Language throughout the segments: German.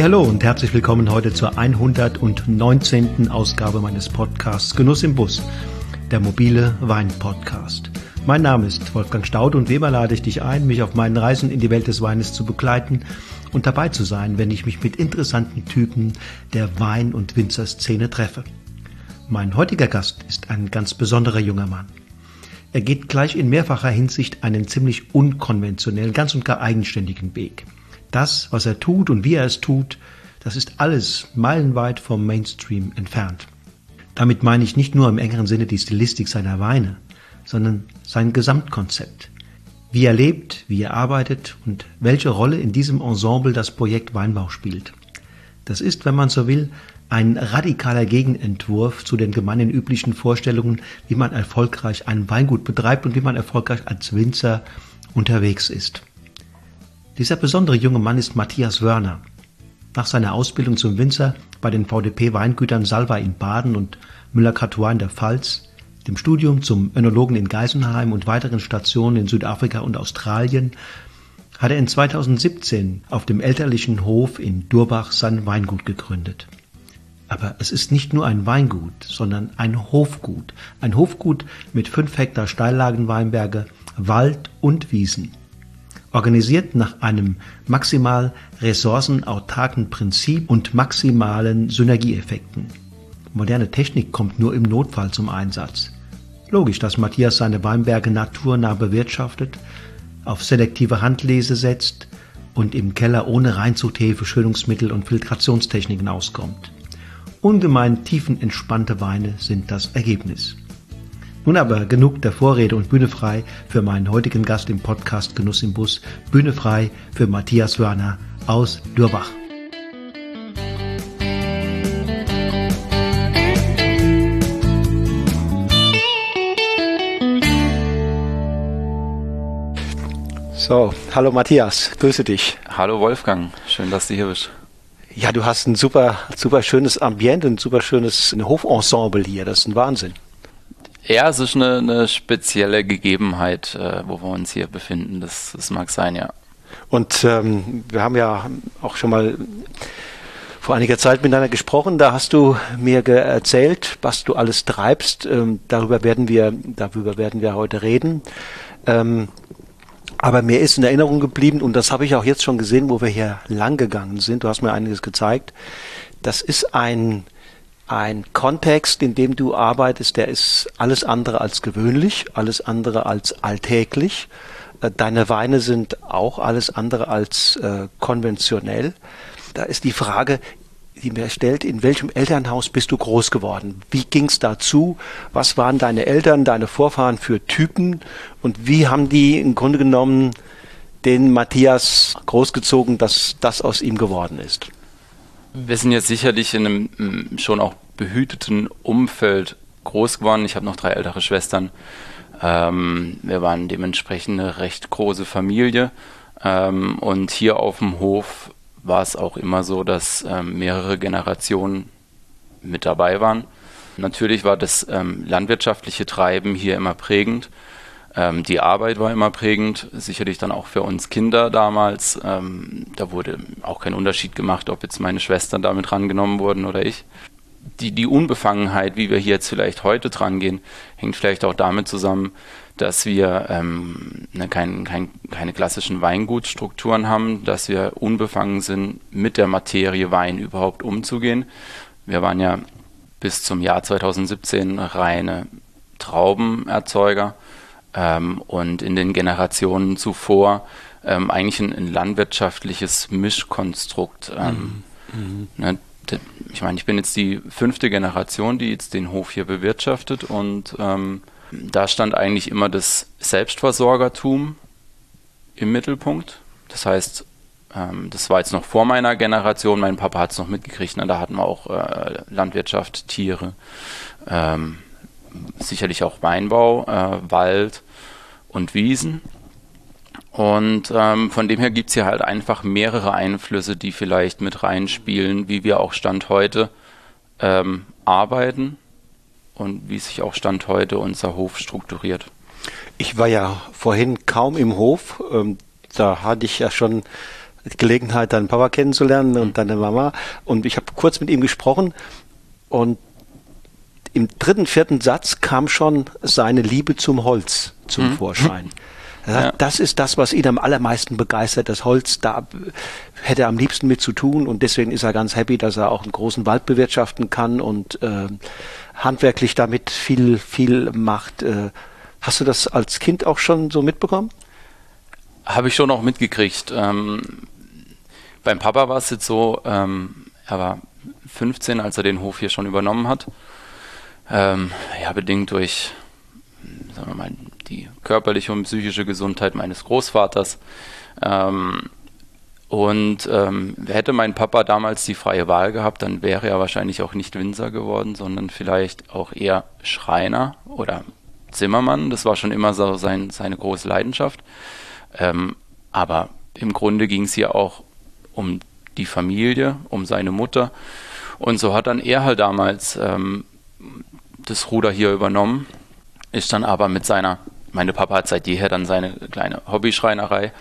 Hey, hallo und herzlich willkommen heute zur 119. Ausgabe meines Podcasts Genuss im Bus, der mobile Wein-Podcast. Mein Name ist Wolfgang Staud und wie immer lade ich dich ein, mich auf meinen Reisen in die Welt des Weines zu begleiten und dabei zu sein, wenn ich mich mit interessanten Typen der Wein- und Winzerszene treffe. Mein heutiger Gast ist ein ganz besonderer junger Mann. Er geht gleich in mehrfacher Hinsicht einen ziemlich unkonventionellen, ganz und gar eigenständigen Weg. Das, was er tut und wie er es tut, das ist alles meilenweit vom Mainstream entfernt. Damit meine ich nicht nur im engeren Sinne die Stilistik seiner Weine, sondern sein Gesamtkonzept. Wie er lebt, wie er arbeitet und welche Rolle in diesem Ensemble das Projekt Weinbau spielt. Das ist, wenn man so will, ein radikaler Gegenentwurf zu den gemeinen üblichen Vorstellungen, wie man erfolgreich ein Weingut betreibt und wie man erfolgreich als Winzer unterwegs ist. Dieser besondere junge Mann ist Matthias Wörner. Nach seiner Ausbildung zum Winzer bei den VDP-Weingütern Salva in Baden und Müller-Cartois in der Pfalz, dem Studium zum Önologen in Geisenheim und weiteren Stationen in Südafrika und Australien, hat er in 2017 auf dem elterlichen Hof in Durbach sein Weingut gegründet. Aber es ist nicht nur ein Weingut, sondern ein Hofgut. Ein Hofgut mit fünf Hektar Steillagenweinberge, Wald und Wiesen organisiert nach einem maximal ressourcenautarken Prinzip und maximalen Synergieeffekten. Moderne Technik kommt nur im Notfall zum Einsatz. Logisch, dass Matthias seine Weinberge naturnah bewirtschaftet, auf selektive Handlese setzt und im Keller ohne Reinzuchthefe, Schönungsmittel und Filtrationstechniken auskommt. Ungemein tiefenentspannte Weine sind das Ergebnis. Nun aber genug der Vorrede und Bühne frei für meinen heutigen Gast im Podcast Genuss im Bus. Bühne frei für Matthias Wörner aus Dürbach. So, hallo Matthias, grüße dich. Hallo Wolfgang, schön, dass du hier bist. Ja, du hast ein super, super schönes Ambiente, ein super schönes Hofensemble hier, das ist ein Wahnsinn. Ja, es ist eine, eine spezielle Gegebenheit, äh, wo wir uns hier befinden. Das, das mag sein, ja. Und ähm, wir haben ja auch schon mal vor einiger Zeit miteinander gesprochen. Da hast du mir erzählt, was du alles treibst. Ähm, darüber werden wir, darüber werden wir heute reden. Ähm, aber mir ist in Erinnerung geblieben, und das habe ich auch jetzt schon gesehen, wo wir hier lang gegangen sind. Du hast mir einiges gezeigt. Das ist ein ein Kontext, in dem du arbeitest, der ist alles andere als gewöhnlich, alles andere als alltäglich. Äh, deine Weine sind auch alles andere als äh, konventionell. Da ist die Frage, die mir stellt, in welchem Elternhaus bist du groß geworden? Wie ging's dazu? Was waren deine Eltern, deine Vorfahren für Typen? Und wie haben die im Grunde genommen den Matthias großgezogen, dass das aus ihm geworden ist? Wir sind jetzt sicherlich in einem mm, schon auch behüteten Umfeld groß geworden. Ich habe noch drei ältere Schwestern. Ähm, wir waren dementsprechend eine recht große Familie. Ähm, und hier auf dem Hof war es auch immer so, dass ähm, mehrere Generationen mit dabei waren. Natürlich war das ähm, landwirtschaftliche Treiben hier immer prägend. Ähm, die Arbeit war immer prägend, sicherlich dann auch für uns Kinder damals. Ähm, da wurde auch kein Unterschied gemacht, ob jetzt meine Schwestern damit rangenommen wurden oder ich. Die, die Unbefangenheit, wie wir hier jetzt vielleicht heute dran gehen, hängt vielleicht auch damit zusammen, dass wir ähm, ne, kein, kein, keine klassischen Weingutstrukturen haben, dass wir unbefangen sind, mit der Materie Wein überhaupt umzugehen. Wir waren ja bis zum Jahr 2017 reine Traubenerzeuger ähm, und in den Generationen zuvor ähm, eigentlich ein, ein, landwirtschaftliches Mischkonstrukt. Ähm, mhm. ne, ich meine, ich bin jetzt die fünfte Generation, die jetzt den Hof hier bewirtschaftet und ähm, da stand eigentlich immer das Selbstversorgertum im Mittelpunkt. Das heißt, ähm, das war jetzt noch vor meiner Generation, mein Papa hat es noch mitgekriegt, ne? da hatten wir auch äh, Landwirtschaft, Tiere. Ähm, sicherlich auch Weinbau, äh, Wald und Wiesen. Und ähm, von dem her gibt es hier halt einfach mehrere Einflüsse, die vielleicht mit reinspielen, wie wir auch Stand heute ähm, arbeiten und wie sich auch Stand heute unser Hof strukturiert. Ich war ja vorhin kaum im Hof. Ähm, da hatte ich ja schon Gelegenheit, deinen Papa kennenzulernen und deine Mama. Und ich habe kurz mit ihm gesprochen und im dritten, vierten Satz kam schon seine Liebe zum Holz zum mhm. Vorschein. Ja. Das ist das, was ihn am allermeisten begeistert. Das Holz, da hätte er am liebsten mit zu tun und deswegen ist er ganz happy, dass er auch einen großen Wald bewirtschaften kann und äh, handwerklich damit viel, viel macht. Äh, hast du das als Kind auch schon so mitbekommen? Habe ich schon auch mitgekriegt. Ähm, beim Papa war es jetzt so, ähm, er war 15, als er den Hof hier schon übernommen hat. Ähm, ja, bedingt durch, sagen wir mal, die körperliche und psychische Gesundheit meines Großvaters. Ähm, und ähm, hätte mein Papa damals die freie Wahl gehabt, dann wäre er wahrscheinlich auch nicht Winzer geworden, sondern vielleicht auch eher Schreiner oder Zimmermann. Das war schon immer so sein, seine große Leidenschaft. Ähm, aber im Grunde ging es hier auch um die Familie, um seine Mutter. Und so hat dann er halt damals ähm, das Ruder hier übernommen, ist dann aber mit seiner meine Papa hat seit jeher dann seine kleine Hobbyschreinerei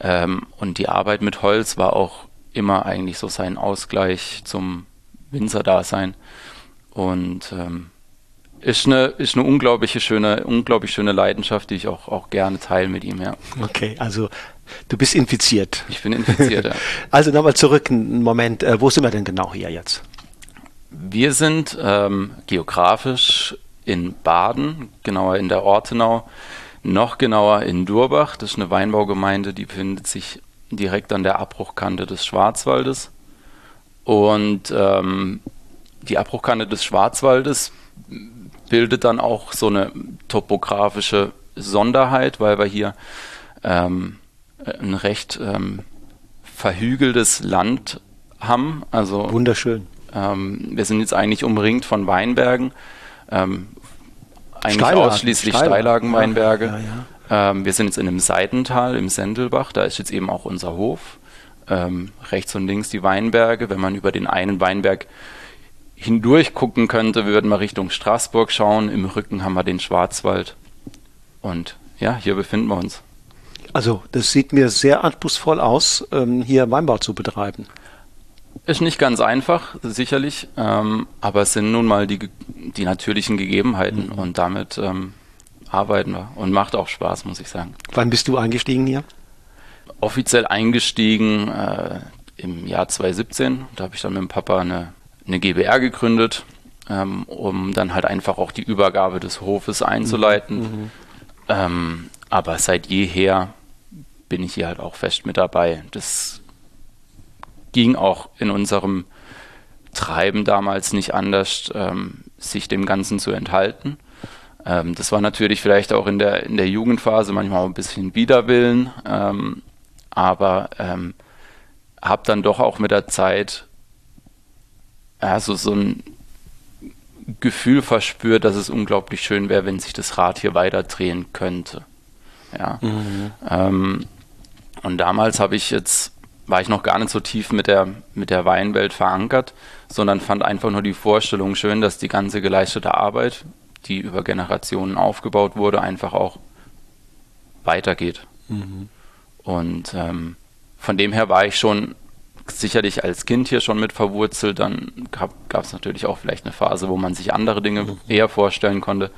ähm, und die Arbeit mit Holz war auch immer eigentlich so sein Ausgleich zum Winzerdasein und ähm, ist eine, ist eine unglaubliche schöne, unglaublich schöne Leidenschaft, die ich auch, auch gerne teile mit ihm, ja. Okay, also du bist infiziert. Ich bin infiziert, ja. Also nochmal zurück, einen Moment, äh, wo sind wir denn genau hier jetzt? Wir sind ähm, geografisch in Baden, genauer in der Ortenau, noch genauer in Durbach. Das ist eine Weinbaugemeinde, die befindet sich direkt an der Abbruchkante des Schwarzwaldes. Und ähm, die Abbruchkante des Schwarzwaldes bildet dann auch so eine topografische Sonderheit, weil wir hier ähm, ein recht ähm, verhügeltes Land haben. Also wunderschön. Ähm, wir sind jetzt eigentlich umringt von Weinbergen. Ähm, eigentlich Steillagen, ausschließlich Steillagenweinberge. Ja, ja, ja. Ähm, wir sind jetzt in einem Seitental im Sendelbach, da ist jetzt eben auch unser Hof. Ähm, rechts und links die Weinberge. Wenn man über den einen Weinberg hindurch gucken könnte, würden wir Richtung Straßburg schauen. Im Rücken haben wir den Schwarzwald. Und ja, hier befinden wir uns. Also, das sieht mir sehr anspruchsvoll aus, ähm, hier Weinbau zu betreiben. Ist nicht ganz einfach, sicherlich, ähm, aber es sind nun mal die, die natürlichen Gegebenheiten mhm. und damit ähm, arbeiten wir und macht auch Spaß, muss ich sagen. Wann bist du eingestiegen hier? Offiziell eingestiegen äh, im Jahr 2017. Da habe ich dann mit dem Papa eine, eine GBR gegründet, ähm, um dann halt einfach auch die Übergabe des Hofes einzuleiten. Mhm. Ähm, aber seit jeher bin ich hier halt auch fest mit dabei. Das ging auch in unserem Treiben damals nicht anders, ähm, sich dem Ganzen zu enthalten. Ähm, das war natürlich vielleicht auch in der, in der Jugendphase manchmal auch ein bisschen Widerwillen, ähm, aber ähm, habe dann doch auch mit der Zeit also so ein Gefühl verspürt, dass es unglaublich schön wäre, wenn sich das Rad hier weiter drehen könnte. Ja. Mhm. Ähm, und damals habe ich jetzt war ich noch gar nicht so tief mit der, mit der Weinwelt verankert, sondern fand einfach nur die Vorstellung schön, dass die ganze geleistete Arbeit, die über Generationen aufgebaut wurde, einfach auch weitergeht. Mhm. Und ähm, von dem her war ich schon sicherlich als Kind hier schon mit verwurzelt. Dann gab es natürlich auch vielleicht eine Phase, wo man sich andere Dinge mhm. eher vorstellen konnte.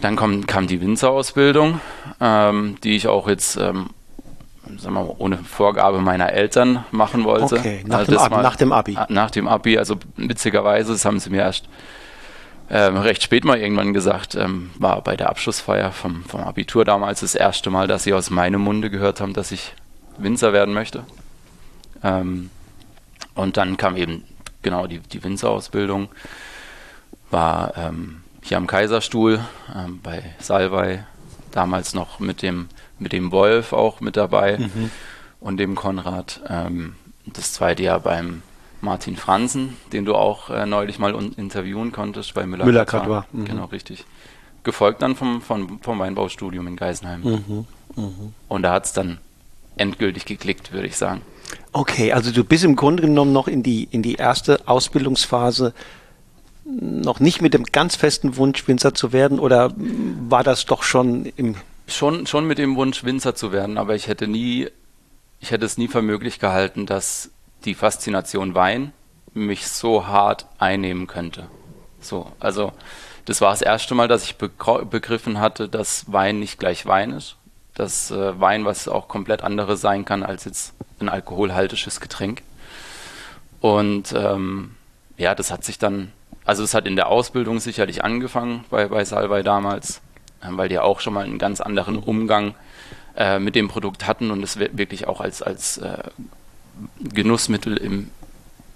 Dann kam, kam die Winzerausbildung, ähm, die ich auch jetzt ähm, sagen wir mal, ohne Vorgabe meiner Eltern machen wollte. Okay, nach, also dem, Abi, mal, nach dem Abi. Nach dem Abi, also witzigerweise, das haben sie mir erst ähm, recht spät mal irgendwann gesagt, ähm, war bei der Abschlussfeier vom, vom Abitur damals das erste Mal, dass sie aus meinem Munde gehört haben, dass ich Winzer werden möchte. Ähm, und dann kam eben genau die, die Winzerausbildung, war ähm, hier am Kaiserstuhl ähm, bei Salvei, damals noch mit dem mit dem Wolf auch mit dabei mhm. und dem Konrad. Ähm, das zweite Jahr beim Martin Franzen, den du auch äh, neulich mal interviewen konntest bei Müller. Müller Katar. Mhm. Genau, richtig. Gefolgt dann vom, vom, vom Weinbaustudium in Geisenheim. Mhm. mhm. Und da hat es dann endgültig geklickt, würde ich sagen. Okay, also du bist im Grunde genommen noch in die, in die erste Ausbildungsphase noch nicht mit dem ganz festen Wunsch, Winzer zu werden oder war das doch schon im Schon, schon mit dem Wunsch, Winzer zu werden, aber ich hätte nie, ich hätte es nie für möglich gehalten, dass die Faszination Wein mich so hart einnehmen könnte. So, also das war das erste Mal, dass ich begriffen hatte, dass Wein nicht gleich Wein ist. Dass äh, Wein was auch komplett anderes sein kann als jetzt ein alkoholhaltisches Getränk. Und ähm, ja, das hat sich dann, also es hat in der Ausbildung sicherlich angefangen bei, bei Salvei damals, weil die auch schon mal einen ganz anderen Umgang äh, mit dem Produkt hatten und es wirklich auch als, als äh, Genussmittel im,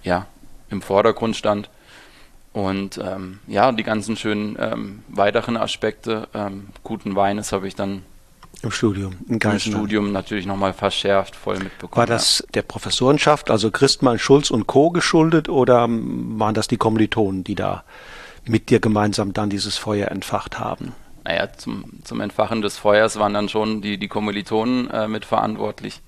ja, im Vordergrund stand. Und ähm, ja, die ganzen schönen ähm, weiteren Aspekte ähm, guten Weines habe ich dann im Studium, im Studium natürlich nochmal verschärft, voll mitbekommen. War das der Professorenschaft, also Christmann, Schulz und Co. geschuldet oder waren das die Kommilitonen, die da mit dir gemeinsam dann dieses Feuer entfacht haben? Naja, zum, zum Entfachen des Feuers waren dann schon die, die Kommilitonen äh, mitverantwortlich.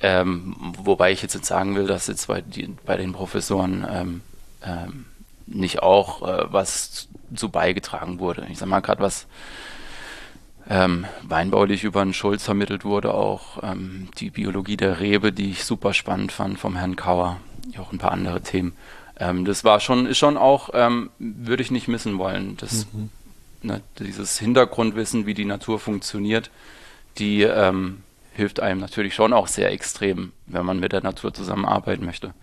Ähm, wobei ich jetzt, sagen will, dass jetzt bei, die, bei den Professoren ähm, ähm, nicht auch äh, was zu beigetragen wurde. Ich sag mal gerade was ähm, weinbaulich über einen Schulz vermittelt wurde, auch ähm, die Biologie der Rebe, die ich super spannend fand vom Herrn Kauer, auch ein paar andere Themen. Ähm, das war schon, ist schon auch, ähm, würde ich nicht missen wollen. Das, mhm. Ne, dieses Hintergrundwissen, wie die Natur funktioniert, die ähm, hilft einem natürlich schon auch sehr extrem, wenn man mit der Natur zusammenarbeiten möchte.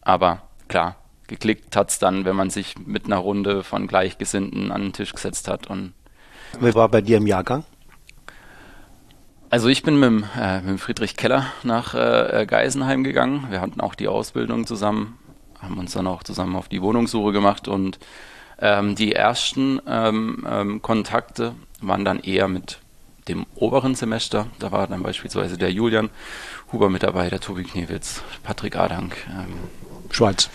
Aber klar, geklickt hat es dann, wenn man sich mit einer Runde von Gleichgesinnten an den Tisch gesetzt hat. Und Wer war bei dir im Jahrgang? Also ich bin mit, äh, mit Friedrich Keller nach äh, Geisenheim gegangen. Wir hatten auch die Ausbildung zusammen, haben uns dann auch zusammen auf die Wohnungssuche gemacht und ähm, die ersten ähm, ähm, Kontakte waren dann eher mit dem oberen Semester. Da war dann beispielsweise der Julian Huber mit dabei, der Tobi Knewitz, Patrick Adank. Ähm, Schweiz.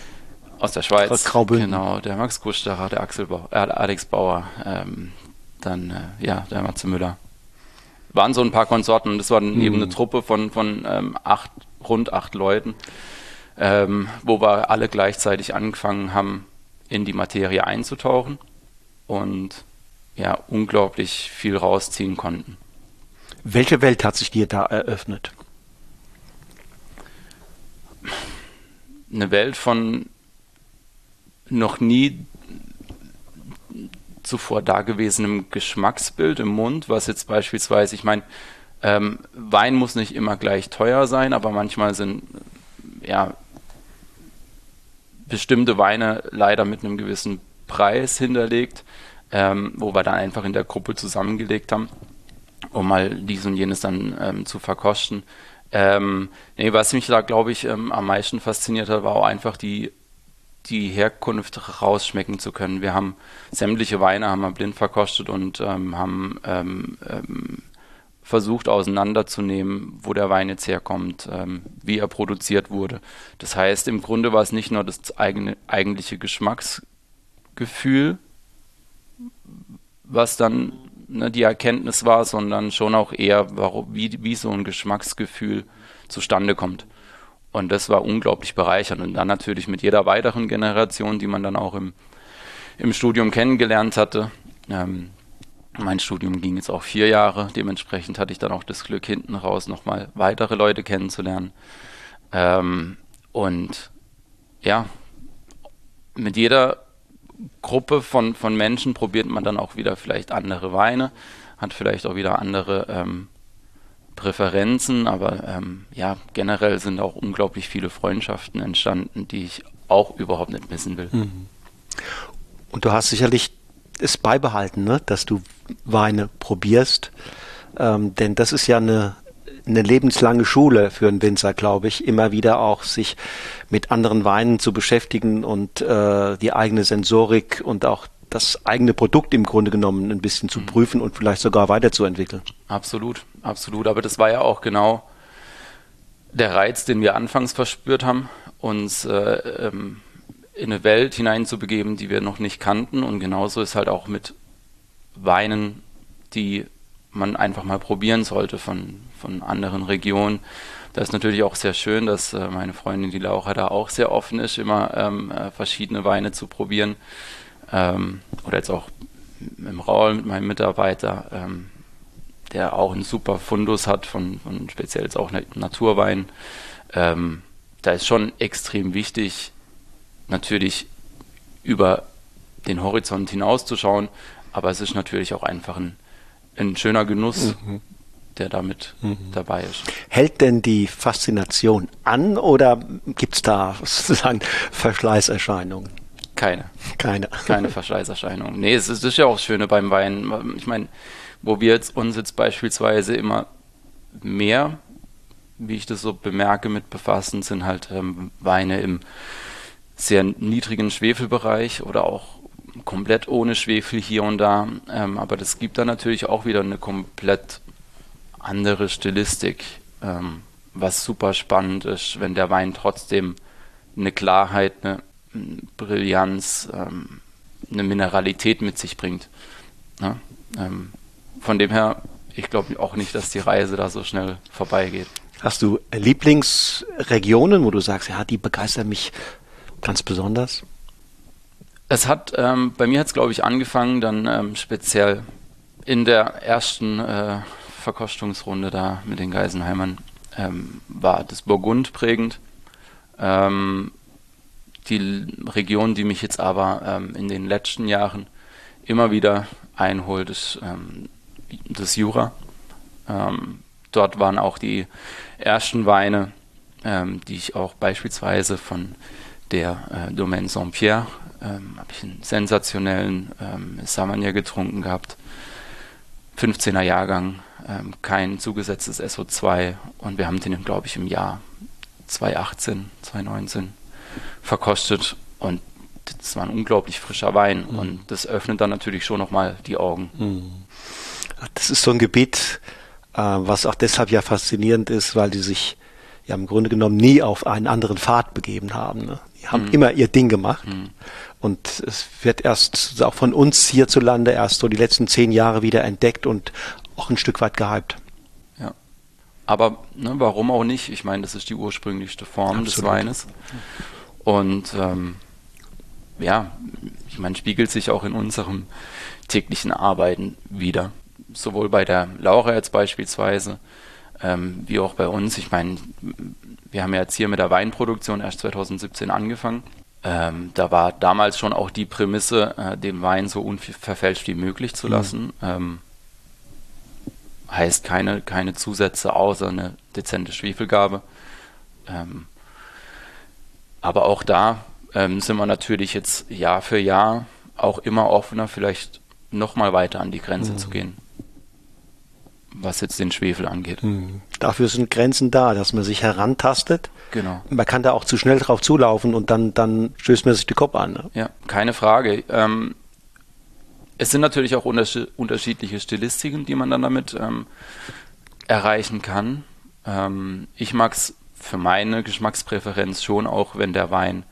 Aus der Schweiz. Aus Graubünden. Genau, der Max Gustacher, der Axel Bau, äh, Alex Bauer, ähm, dann äh, ja, der Matze Müller. Waren so ein paar Konsorten und das war dann mhm. eben eine Truppe von, von ähm, acht, rund acht Leuten, ähm, wo wir alle gleichzeitig angefangen haben, in die Materie einzutauchen und ja, unglaublich viel rausziehen konnten. Welche Welt hat sich dir da eröffnet? Eine Welt von noch nie zuvor dagewesenem Geschmacksbild im Mund, was jetzt beispielsweise, ich meine, ähm, Wein muss nicht immer gleich teuer sein, aber manchmal sind ja bestimmte Weine leider mit einem gewissen Preis hinterlegt, ähm, wo wir dann einfach in der Gruppe zusammengelegt haben, um mal dies und jenes dann ähm, zu verkosten. Ähm, nee, was mich da, glaube ich, ähm, am meisten fasziniert hat, war auch einfach die die Herkunft rausschmecken zu können. Wir haben sämtliche Weine haben wir blind verkostet und ähm, haben ähm, ähm, versucht auseinanderzunehmen, wo der Wein jetzt herkommt, ähm, wie er produziert wurde. Das heißt, im Grunde war es nicht nur das eigene, eigentliche Geschmacksgefühl, was dann ne, die Erkenntnis war, sondern schon auch eher, warum, wie, wie so ein Geschmacksgefühl zustande kommt. Und das war unglaublich bereichernd. Und dann natürlich mit jeder weiteren Generation, die man dann auch im, im Studium kennengelernt hatte. Ähm, mein Studium ging jetzt auch vier Jahre. Dementsprechend hatte ich dann auch das Glück, hinten raus nochmal weitere Leute kennenzulernen. Ähm, und ja, mit jeder Gruppe von, von Menschen probiert man dann auch wieder vielleicht andere Weine, hat vielleicht auch wieder andere ähm, Präferenzen, aber ähm, ja, generell sind auch unglaublich viele Freundschaften entstanden, die ich auch überhaupt nicht missen will. Mhm. Und du hast sicherlich es beibehalten, ne? dass du Weine probierst, ähm, denn das ist ja eine, eine lebenslange Schule für einen Winzer, glaube ich, immer wieder auch sich mit anderen Weinen zu beschäftigen und äh, die eigene Sensorik und auch das eigene Produkt im Grunde genommen ein bisschen zu mhm. prüfen und vielleicht sogar weiterzuentwickeln. Absolut, absolut. Aber das war ja auch genau der Reiz, den wir anfangs verspürt haben, uns äh, ähm, in eine Welt hineinzubegeben, die wir noch nicht kannten. Und genauso ist halt auch mit Weinen, die man einfach mal probieren sollte von, von anderen Regionen. Das ist natürlich auch sehr schön, dass äh, meine Freundin die Laura da auch sehr offen ist, immer ähm, äh, verschiedene Weine zu probieren ähm, oder jetzt auch im Raul mit meinem Mitarbeiter, ähm, der auch einen super Fundus hat von, von speziell jetzt auch Naturwein. Ähm, da ist schon extrem wichtig, natürlich über den Horizont hinauszuschauen, aber es ist natürlich auch einfach ein, ein schöner Genuss, mhm. der damit mhm. dabei ist. Hält denn die Faszination an oder gibt es da sozusagen Verschleißerscheinungen? Keine. Keine. Keine Verschleißerscheinungen. Nee, es ist, ist ja auch das Schöne beim Wein. Ich meine, wo wir jetzt uns jetzt beispielsweise immer mehr, wie ich das so bemerke, mit befassen, sind halt ähm, Weine im sehr niedrigen Schwefelbereich oder auch komplett ohne Schwefel hier und da. Ähm, aber das gibt dann natürlich auch wieder eine komplett andere Stilistik, ähm, was super spannend ist, wenn der Wein trotzdem eine Klarheit, eine Brillanz, ähm, eine Mineralität mit sich bringt. Ja? Ähm, von dem her, ich glaube auch nicht, dass die Reise da so schnell vorbeigeht. Hast du Lieblingsregionen, wo du sagst, ja, die begeistern mich ganz besonders? Es hat, ähm, bei mir hat es, glaube ich, angefangen, dann ähm, speziell in der ersten äh, Verkostungsrunde da mit den Geisenheimern ähm, war das Burgund prägend. Ähm, die Region, die mich jetzt aber ähm, in den letzten Jahren immer wieder einholt, ist ähm, das Jura. dort waren auch die ersten Weine, die ich auch beispielsweise von der äh, Domaine Saint-Pierre ähm, habe ich einen sensationellen ähm, Samanier getrunken gehabt. 15er Jahrgang, ähm, kein zugesetztes SO2 und wir haben den, glaube ich, im Jahr 2018, 2019 verkostet und das war ein unglaublich frischer Wein mhm. und das öffnet dann natürlich schon nochmal die Augen. Mhm. Das ist so ein Gebiet, äh, was auch deshalb ja faszinierend ist, weil die sich ja im Grunde genommen nie auf einen anderen Pfad begeben haben. Ne? Die haben mhm. immer ihr Ding gemacht. Mhm. Und es wird erst auch von uns hierzulande erst so die letzten zehn Jahre wieder entdeckt und auch ein Stück weit gehypt. Ja. Aber ne, warum auch nicht? Ich meine, das ist die ursprünglichste Form Absolut. des Weines. Und ähm, ja, ich meine, spiegelt sich auch in unserem täglichen Arbeiten wieder. Sowohl bei der Laura jetzt beispielsweise, ähm, wie auch bei uns. Ich meine, wir haben ja jetzt hier mit der Weinproduktion erst 2017 angefangen. Ähm, da war damals schon auch die Prämisse, äh, den Wein so unverfälscht wie möglich zu mhm. lassen. Mhm. Ähm, heißt keine, keine Zusätze außer eine dezente Schwefelgabe. Ähm, aber auch da ähm, sind wir natürlich jetzt Jahr für Jahr auch immer offener, vielleicht nochmal weiter an die Grenze mhm. zu gehen was jetzt den Schwefel angeht. Mhm. Dafür sind Grenzen da, dass man sich herantastet. Genau. Man kann da auch zu schnell drauf zulaufen und dann, dann stößt man sich den Kopf an. Ne? Ja, keine Frage. Ähm, es sind natürlich auch unterschiedliche Stilistiken, die man dann damit ähm, erreichen kann. Ähm, ich mag es für meine Geschmackspräferenz schon auch, wenn der Wein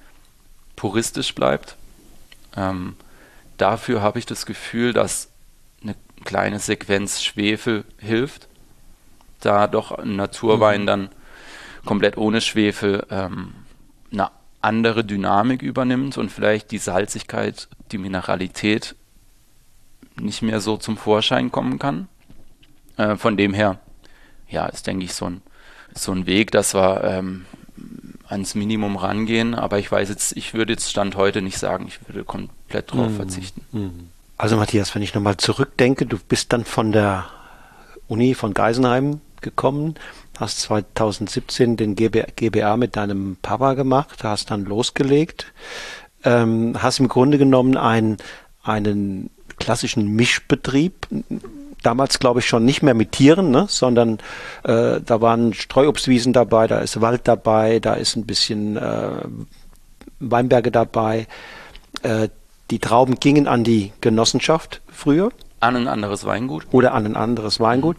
puristisch bleibt. Ähm, dafür habe ich das Gefühl, dass kleine Sequenz Schwefel hilft, da doch ein Naturwein mhm. dann komplett ohne Schwefel ähm, eine andere Dynamik übernimmt und vielleicht die Salzigkeit, die Mineralität nicht mehr so zum Vorschein kommen kann. Äh, von dem her, ja, ist, denke ich, so ein, so ein Weg, dass wir ähm, ans Minimum rangehen, aber ich weiß jetzt, ich würde jetzt Stand heute nicht sagen, ich würde komplett drauf mhm. verzichten. Mhm. Also Matthias, wenn ich nochmal zurückdenke, du bist dann von der Uni von Geisenheim gekommen, hast 2017 den GBA mit deinem Papa gemacht, hast dann losgelegt, ähm, hast im Grunde genommen einen, einen klassischen Mischbetrieb, damals glaube ich schon nicht mehr mit Tieren, ne, sondern äh, da waren Streuobstwiesen dabei, da ist Wald dabei, da ist ein bisschen äh, Weinberge dabei. Äh, die Trauben gingen an die Genossenschaft früher. An ein anderes Weingut. Oder an ein anderes Weingut.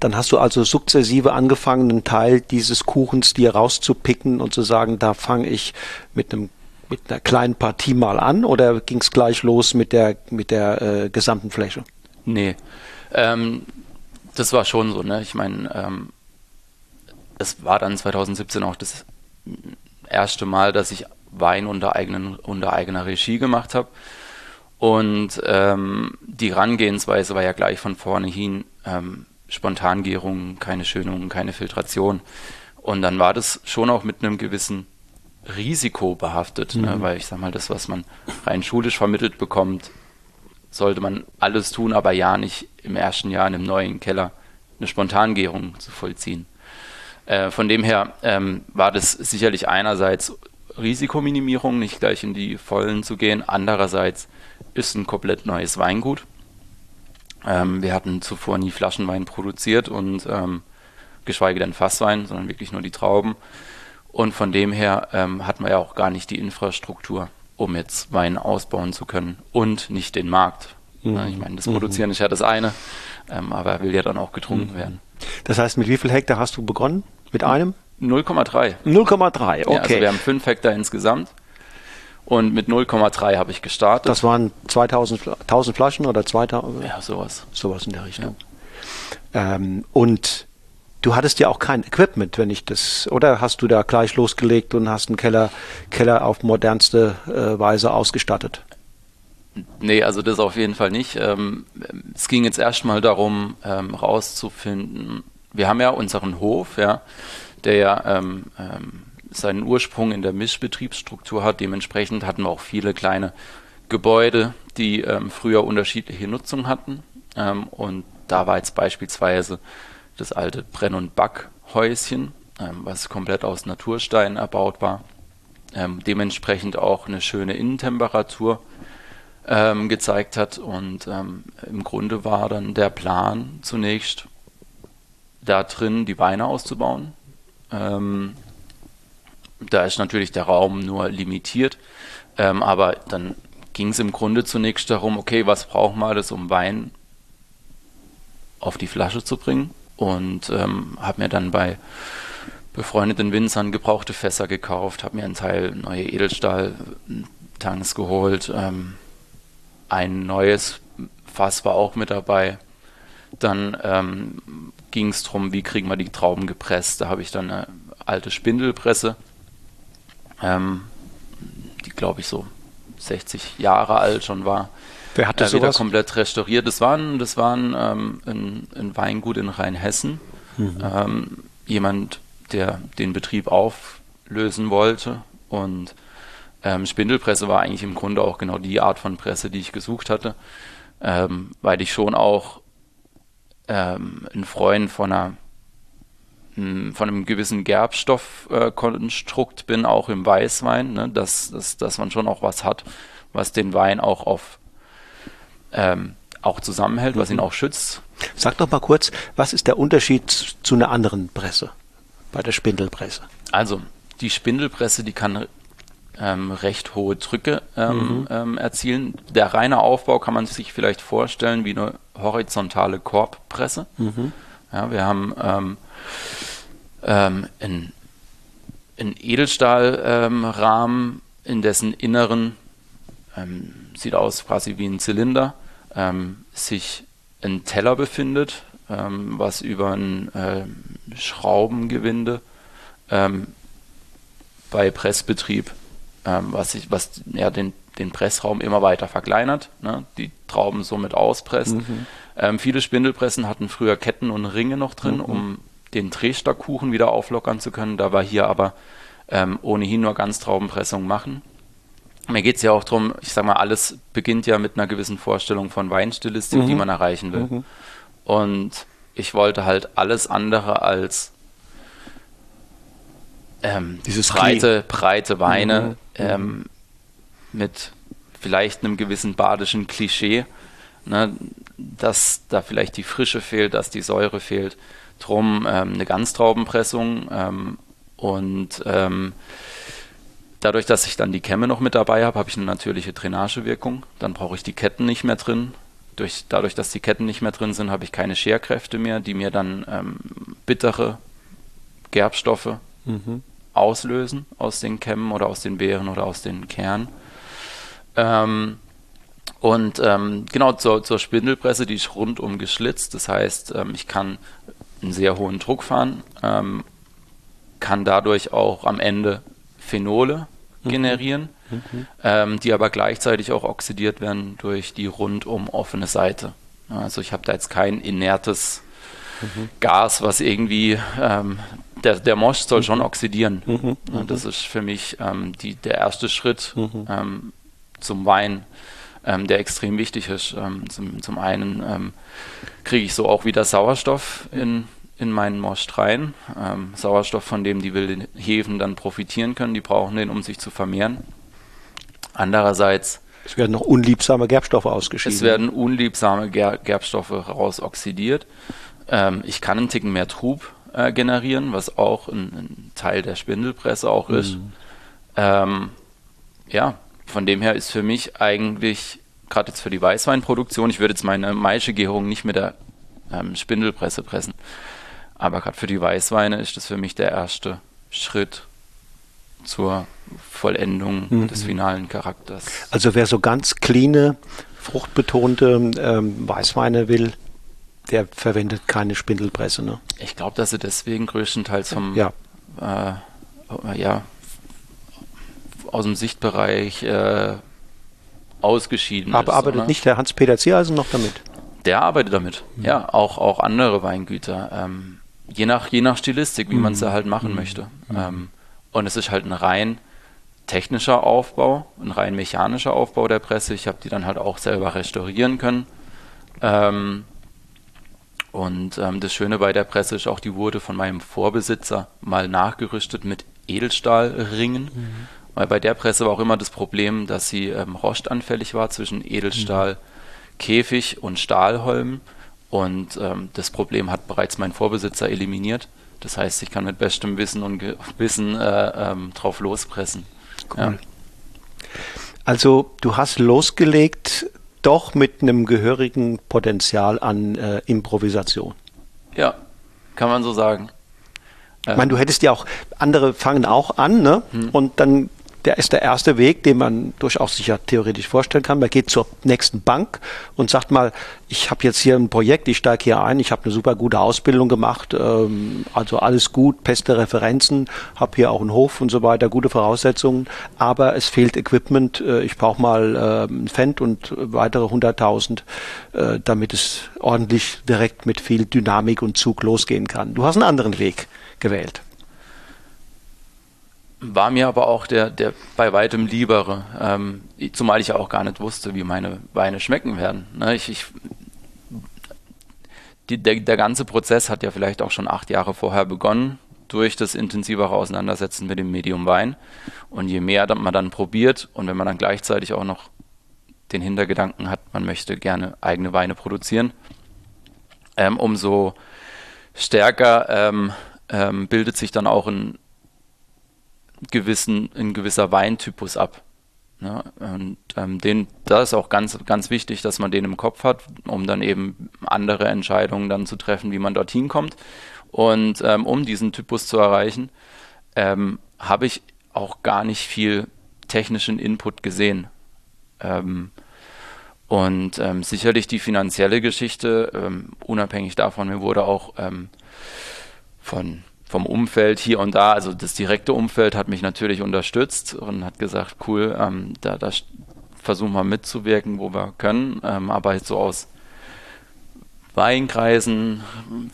Dann hast du also sukzessive angefangen, einen Teil dieses Kuchens dir rauszupicken und zu sagen, da fange ich mit einem mit einer kleinen Partie mal an oder ging es gleich los mit der mit der äh, gesamten Fläche? Nee, ähm, das war schon so. Ne? Ich meine, ähm, es war dann 2017 auch das erste Mal, dass ich Wein unter, eigenen, unter eigener Regie gemacht habe. Und ähm, die Herangehensweise war ja gleich von vornherein ähm, Spontangärung, keine Schönung, keine Filtration. Und dann war das schon auch mit einem gewissen Risiko behaftet, ne? mhm. ne? weil ich sag mal, das, was man rein schulisch vermittelt bekommt, sollte man alles tun, aber ja nicht im ersten Jahr in einem neuen Keller eine Spontangärung zu vollziehen. Äh, von dem her ähm, war das sicherlich einerseits Risikominimierung, nicht gleich in die Vollen zu gehen, andererseits ist ein komplett neues Weingut. Ähm, wir hatten zuvor nie Flaschenwein produziert und ähm, geschweige denn Fasswein, sondern wirklich nur die Trauben. Und von dem her ähm, hatten wir ja auch gar nicht die Infrastruktur, um jetzt Wein ausbauen zu können und nicht den Markt. Mhm. Ich meine, das Produzieren mhm. ist ja das eine, ähm, aber er will ja dann auch getrunken mhm. werden. Das heißt, mit wie viel Hektar hast du begonnen? Mit einem? 0,3. 0,3, okay. Ja, also wir haben 5 Hektar insgesamt. Und mit 0,3 habe ich gestartet. Das waren 2000 1000 Flaschen oder 2000? Ja, sowas. Sowas in der Richtung. Ja. Ähm, und du hattest ja auch kein Equipment, wenn ich das, oder hast du da gleich losgelegt und hast einen Keller, Keller auf modernste äh, Weise ausgestattet? Nee, also das auf jeden Fall nicht. Ähm, es ging jetzt erstmal darum, ähm, rauszufinden, wir haben ja unseren Hof, ja, der ja ähm, ähm, seinen Ursprung in der Mischbetriebsstruktur hat. Dementsprechend hatten wir auch viele kleine Gebäude, die ähm, früher unterschiedliche Nutzung hatten. Ähm, und da war jetzt beispielsweise das alte Brenn- und Backhäuschen, ähm, was komplett aus Naturstein erbaut war. Ähm, dementsprechend auch eine schöne Innentemperatur ähm, gezeigt hat. Und ähm, im Grunde war dann der Plan zunächst, da drin die Weine auszubauen. Ähm, da ist natürlich der Raum nur limitiert, ähm, aber dann ging es im Grunde zunächst darum, okay, was brauchen wir alles, um Wein auf die Flasche zu bringen? Und ähm, habe mir dann bei befreundeten Winzern gebrauchte Fässer gekauft, habe mir einen Teil neue Edelstahl-Tanks geholt, ähm, ein neues Fass war auch mit dabei. Dann ähm, ging es darum, wie kriegen wir die Trauben gepresst. Da habe ich dann eine alte Spindelpresse ähm, die glaube ich so 60 Jahre alt schon war. Wer hat das äh, wieder sowas? komplett restauriert. Das waren, das waren ähm, ein, ein, Weingut in Rheinhessen. Mhm. Ähm, jemand, der den Betrieb auflösen wollte und ähm, Spindelpresse war eigentlich im Grunde auch genau die Art von Presse, die ich gesucht hatte, ähm, weil ich schon auch ähm, ein Freund von einer von einem gewissen Gerbstoffkonstrukt bin, auch im Weißwein, ne, dass, dass, dass man schon auch was hat, was den Wein auch auf ähm, auch zusammenhält, was ihn mhm. auch schützt. Sag doch mal kurz, was ist der Unterschied zu einer anderen Presse, bei der Spindelpresse? Also, die Spindelpresse, die kann ähm, recht hohe Drücke ähm, mhm. ähm, erzielen. Der reine Aufbau kann man sich vielleicht vorstellen wie eine horizontale Korbpresse. Mhm. Ja, wir haben ähm, ähm, ein, ein Edelstahlrahmen, ähm, in dessen Inneren sieht aus quasi wie ein Zylinder, sich ein Teller befindet, was über ein äh, Schraubengewinde bei Pressbetrieb, was, sich, was ja, den, den Pressraum immer weiter verkleinert, ne? die Trauben somit auspresst. Mhm. viele Spindelpressen hatten früher Ketten und Ringe noch drin, mhm. um den Drehstockkuchen wieder auflockern zu können. Da wir hier aber ähm, ohnehin nur Ganztraubenpressung machen. Mir geht es ja auch darum, ich sag mal, alles beginnt ja mit einer gewissen Vorstellung von Weinstilistik, mhm. die man erreichen will. Mhm. Und ich wollte halt alles andere als ähm, Dieses breite, breite Weine mhm. Ähm, mit vielleicht einem gewissen badischen Klischee, ne, dass da vielleicht die Frische fehlt, dass die Säure fehlt drum ähm, eine Ganztraubenpressung ähm, und ähm, dadurch, dass ich dann die Kämme noch mit dabei habe, habe ich eine natürliche Drainagewirkung. Dann brauche ich die Ketten nicht mehr drin. Durch, dadurch, dass die Ketten nicht mehr drin sind, habe ich keine Scherkräfte mehr, die mir dann ähm, bittere Gerbstoffe mhm. Auslösen aus den Kämmen oder aus den Beeren oder aus den Kernen. Ähm, und ähm, genau zur, zur, Spindelpresse, die ist rundum geschlitzt. Das heißt, ähm, ich kann einen sehr hohen Druck fahren, ähm, kann dadurch auch am Ende Phenole mhm. generieren, mhm. ähm, die aber gleichzeitig auch oxidiert werden durch die rundum offene Seite. Also ich habe da jetzt kein inertes mhm. Gas, was irgendwie ähm, der, der Mosch soll schon mhm. oxidieren. Mhm. das ist für mich ähm, die, der erste Schritt mhm. ähm, zum Wein, ähm, der extrem wichtig ist. Ähm, zum, zum einen ähm, kriege ich so auch wieder Sauerstoff in, in meinen Most rein. Ähm, Sauerstoff, von dem die wilden Hefen dann profitieren können. Die brauchen den, um sich zu vermehren. Andererseits es werden noch unliebsame Gerbstoffe ausgeschieden. Es werden unliebsame Ger Gerbstoffe rausoxidiert. Ich kann einen Ticken mehr Trub äh, generieren, was auch ein, ein, Teil der Spindelpresse auch ist. Mhm. Ähm, ja, von dem her ist für mich eigentlich, gerade jetzt für die Weißweinproduktion, ich würde jetzt meine Maischegärung nicht mit der ähm, Spindelpresse pressen, aber gerade für die Weißweine ist das für mich der erste Schritt zur Vollendung mhm. des finalen Charakters. Also wer so ganz cleane, fruchtbetonte ähm, Weißweine will, der verwendet keine Spindelpresse. Ne? Ich glaube, dass sie deswegen größtenteils vom ja. Äh, ja, aus dem Sichtbereich äh, ausgeschieden Aber ist, arbeitet oder? nicht der Hans-Peter Ziereisen noch damit? Der arbeitet damit, mhm. ja, auch, auch andere Weingüter. Ähm, je, nach, je nach Stilistik, wie mhm. man es halt machen mhm. möchte. Mhm. Ähm, und es ist halt ein rein technischer Aufbau, ein rein mechanischer Aufbau der Presse. Ich habe die dann halt auch selber restaurieren können. Ähm, und ähm, das Schöne bei der Presse ist auch, die wurde von meinem Vorbesitzer mal nachgerüstet mit Edelstahlringen. Mhm. Weil bei der Presse war auch immer das Problem, dass sie ähm, rostanfällig war zwischen Edelstahl, mhm. Käfig und Stahlholm. Und ähm, das Problem hat bereits mein Vorbesitzer eliminiert. Das heißt, ich kann mit bestem Wissen und Wissen äh, ähm, drauf lospressen. Cool. Ja. Also du hast losgelegt doch mit einem gehörigen Potenzial an äh, Improvisation. Ja, kann man so sagen. Ich meine, du hättest ja auch, andere fangen auch an, ne? Hm. Und dann der ist der erste Weg, den man durchaus sich ja theoretisch vorstellen kann. Man geht zur nächsten Bank und sagt mal, ich habe jetzt hier ein Projekt, ich steige hier ein, ich habe eine super gute Ausbildung gemacht, ähm, also alles gut, beste Referenzen, habe hier auch einen Hof und so weiter, gute Voraussetzungen, aber es fehlt Equipment, äh, ich brauche mal äh, ein Fendt und weitere 100.000, äh, damit es ordentlich direkt mit viel Dynamik und Zug losgehen kann. Du hast einen anderen Weg gewählt war mir aber auch der, der bei weitem liebere, ähm, zumal ich ja auch gar nicht wusste, wie meine Weine schmecken werden. Ne, ich, ich, die, der, der ganze Prozess hat ja vielleicht auch schon acht Jahre vorher begonnen, durch das intensivere Auseinandersetzen mit dem Medium Wein. Und je mehr man dann probiert und wenn man dann gleichzeitig auch noch den Hintergedanken hat, man möchte gerne eigene Weine produzieren, ähm, umso stärker ähm, ähm, bildet sich dann auch ein gewissen, ein gewisser Weintypus ab. Ja, und ähm, den, da ist auch ganz, ganz wichtig, dass man den im Kopf hat, um dann eben andere Entscheidungen dann zu treffen, wie man dorthin kommt. Und ähm, um diesen Typus zu erreichen, ähm, habe ich auch gar nicht viel technischen Input gesehen. Ähm, und ähm, sicherlich die finanzielle Geschichte, ähm, unabhängig davon, mir wurde auch von vom Umfeld hier und da, also das direkte Umfeld hat mich natürlich unterstützt und hat gesagt, cool, ähm, da, da versuchen wir mitzuwirken, wo wir können, ähm, aber jetzt so aus Weinkreisen,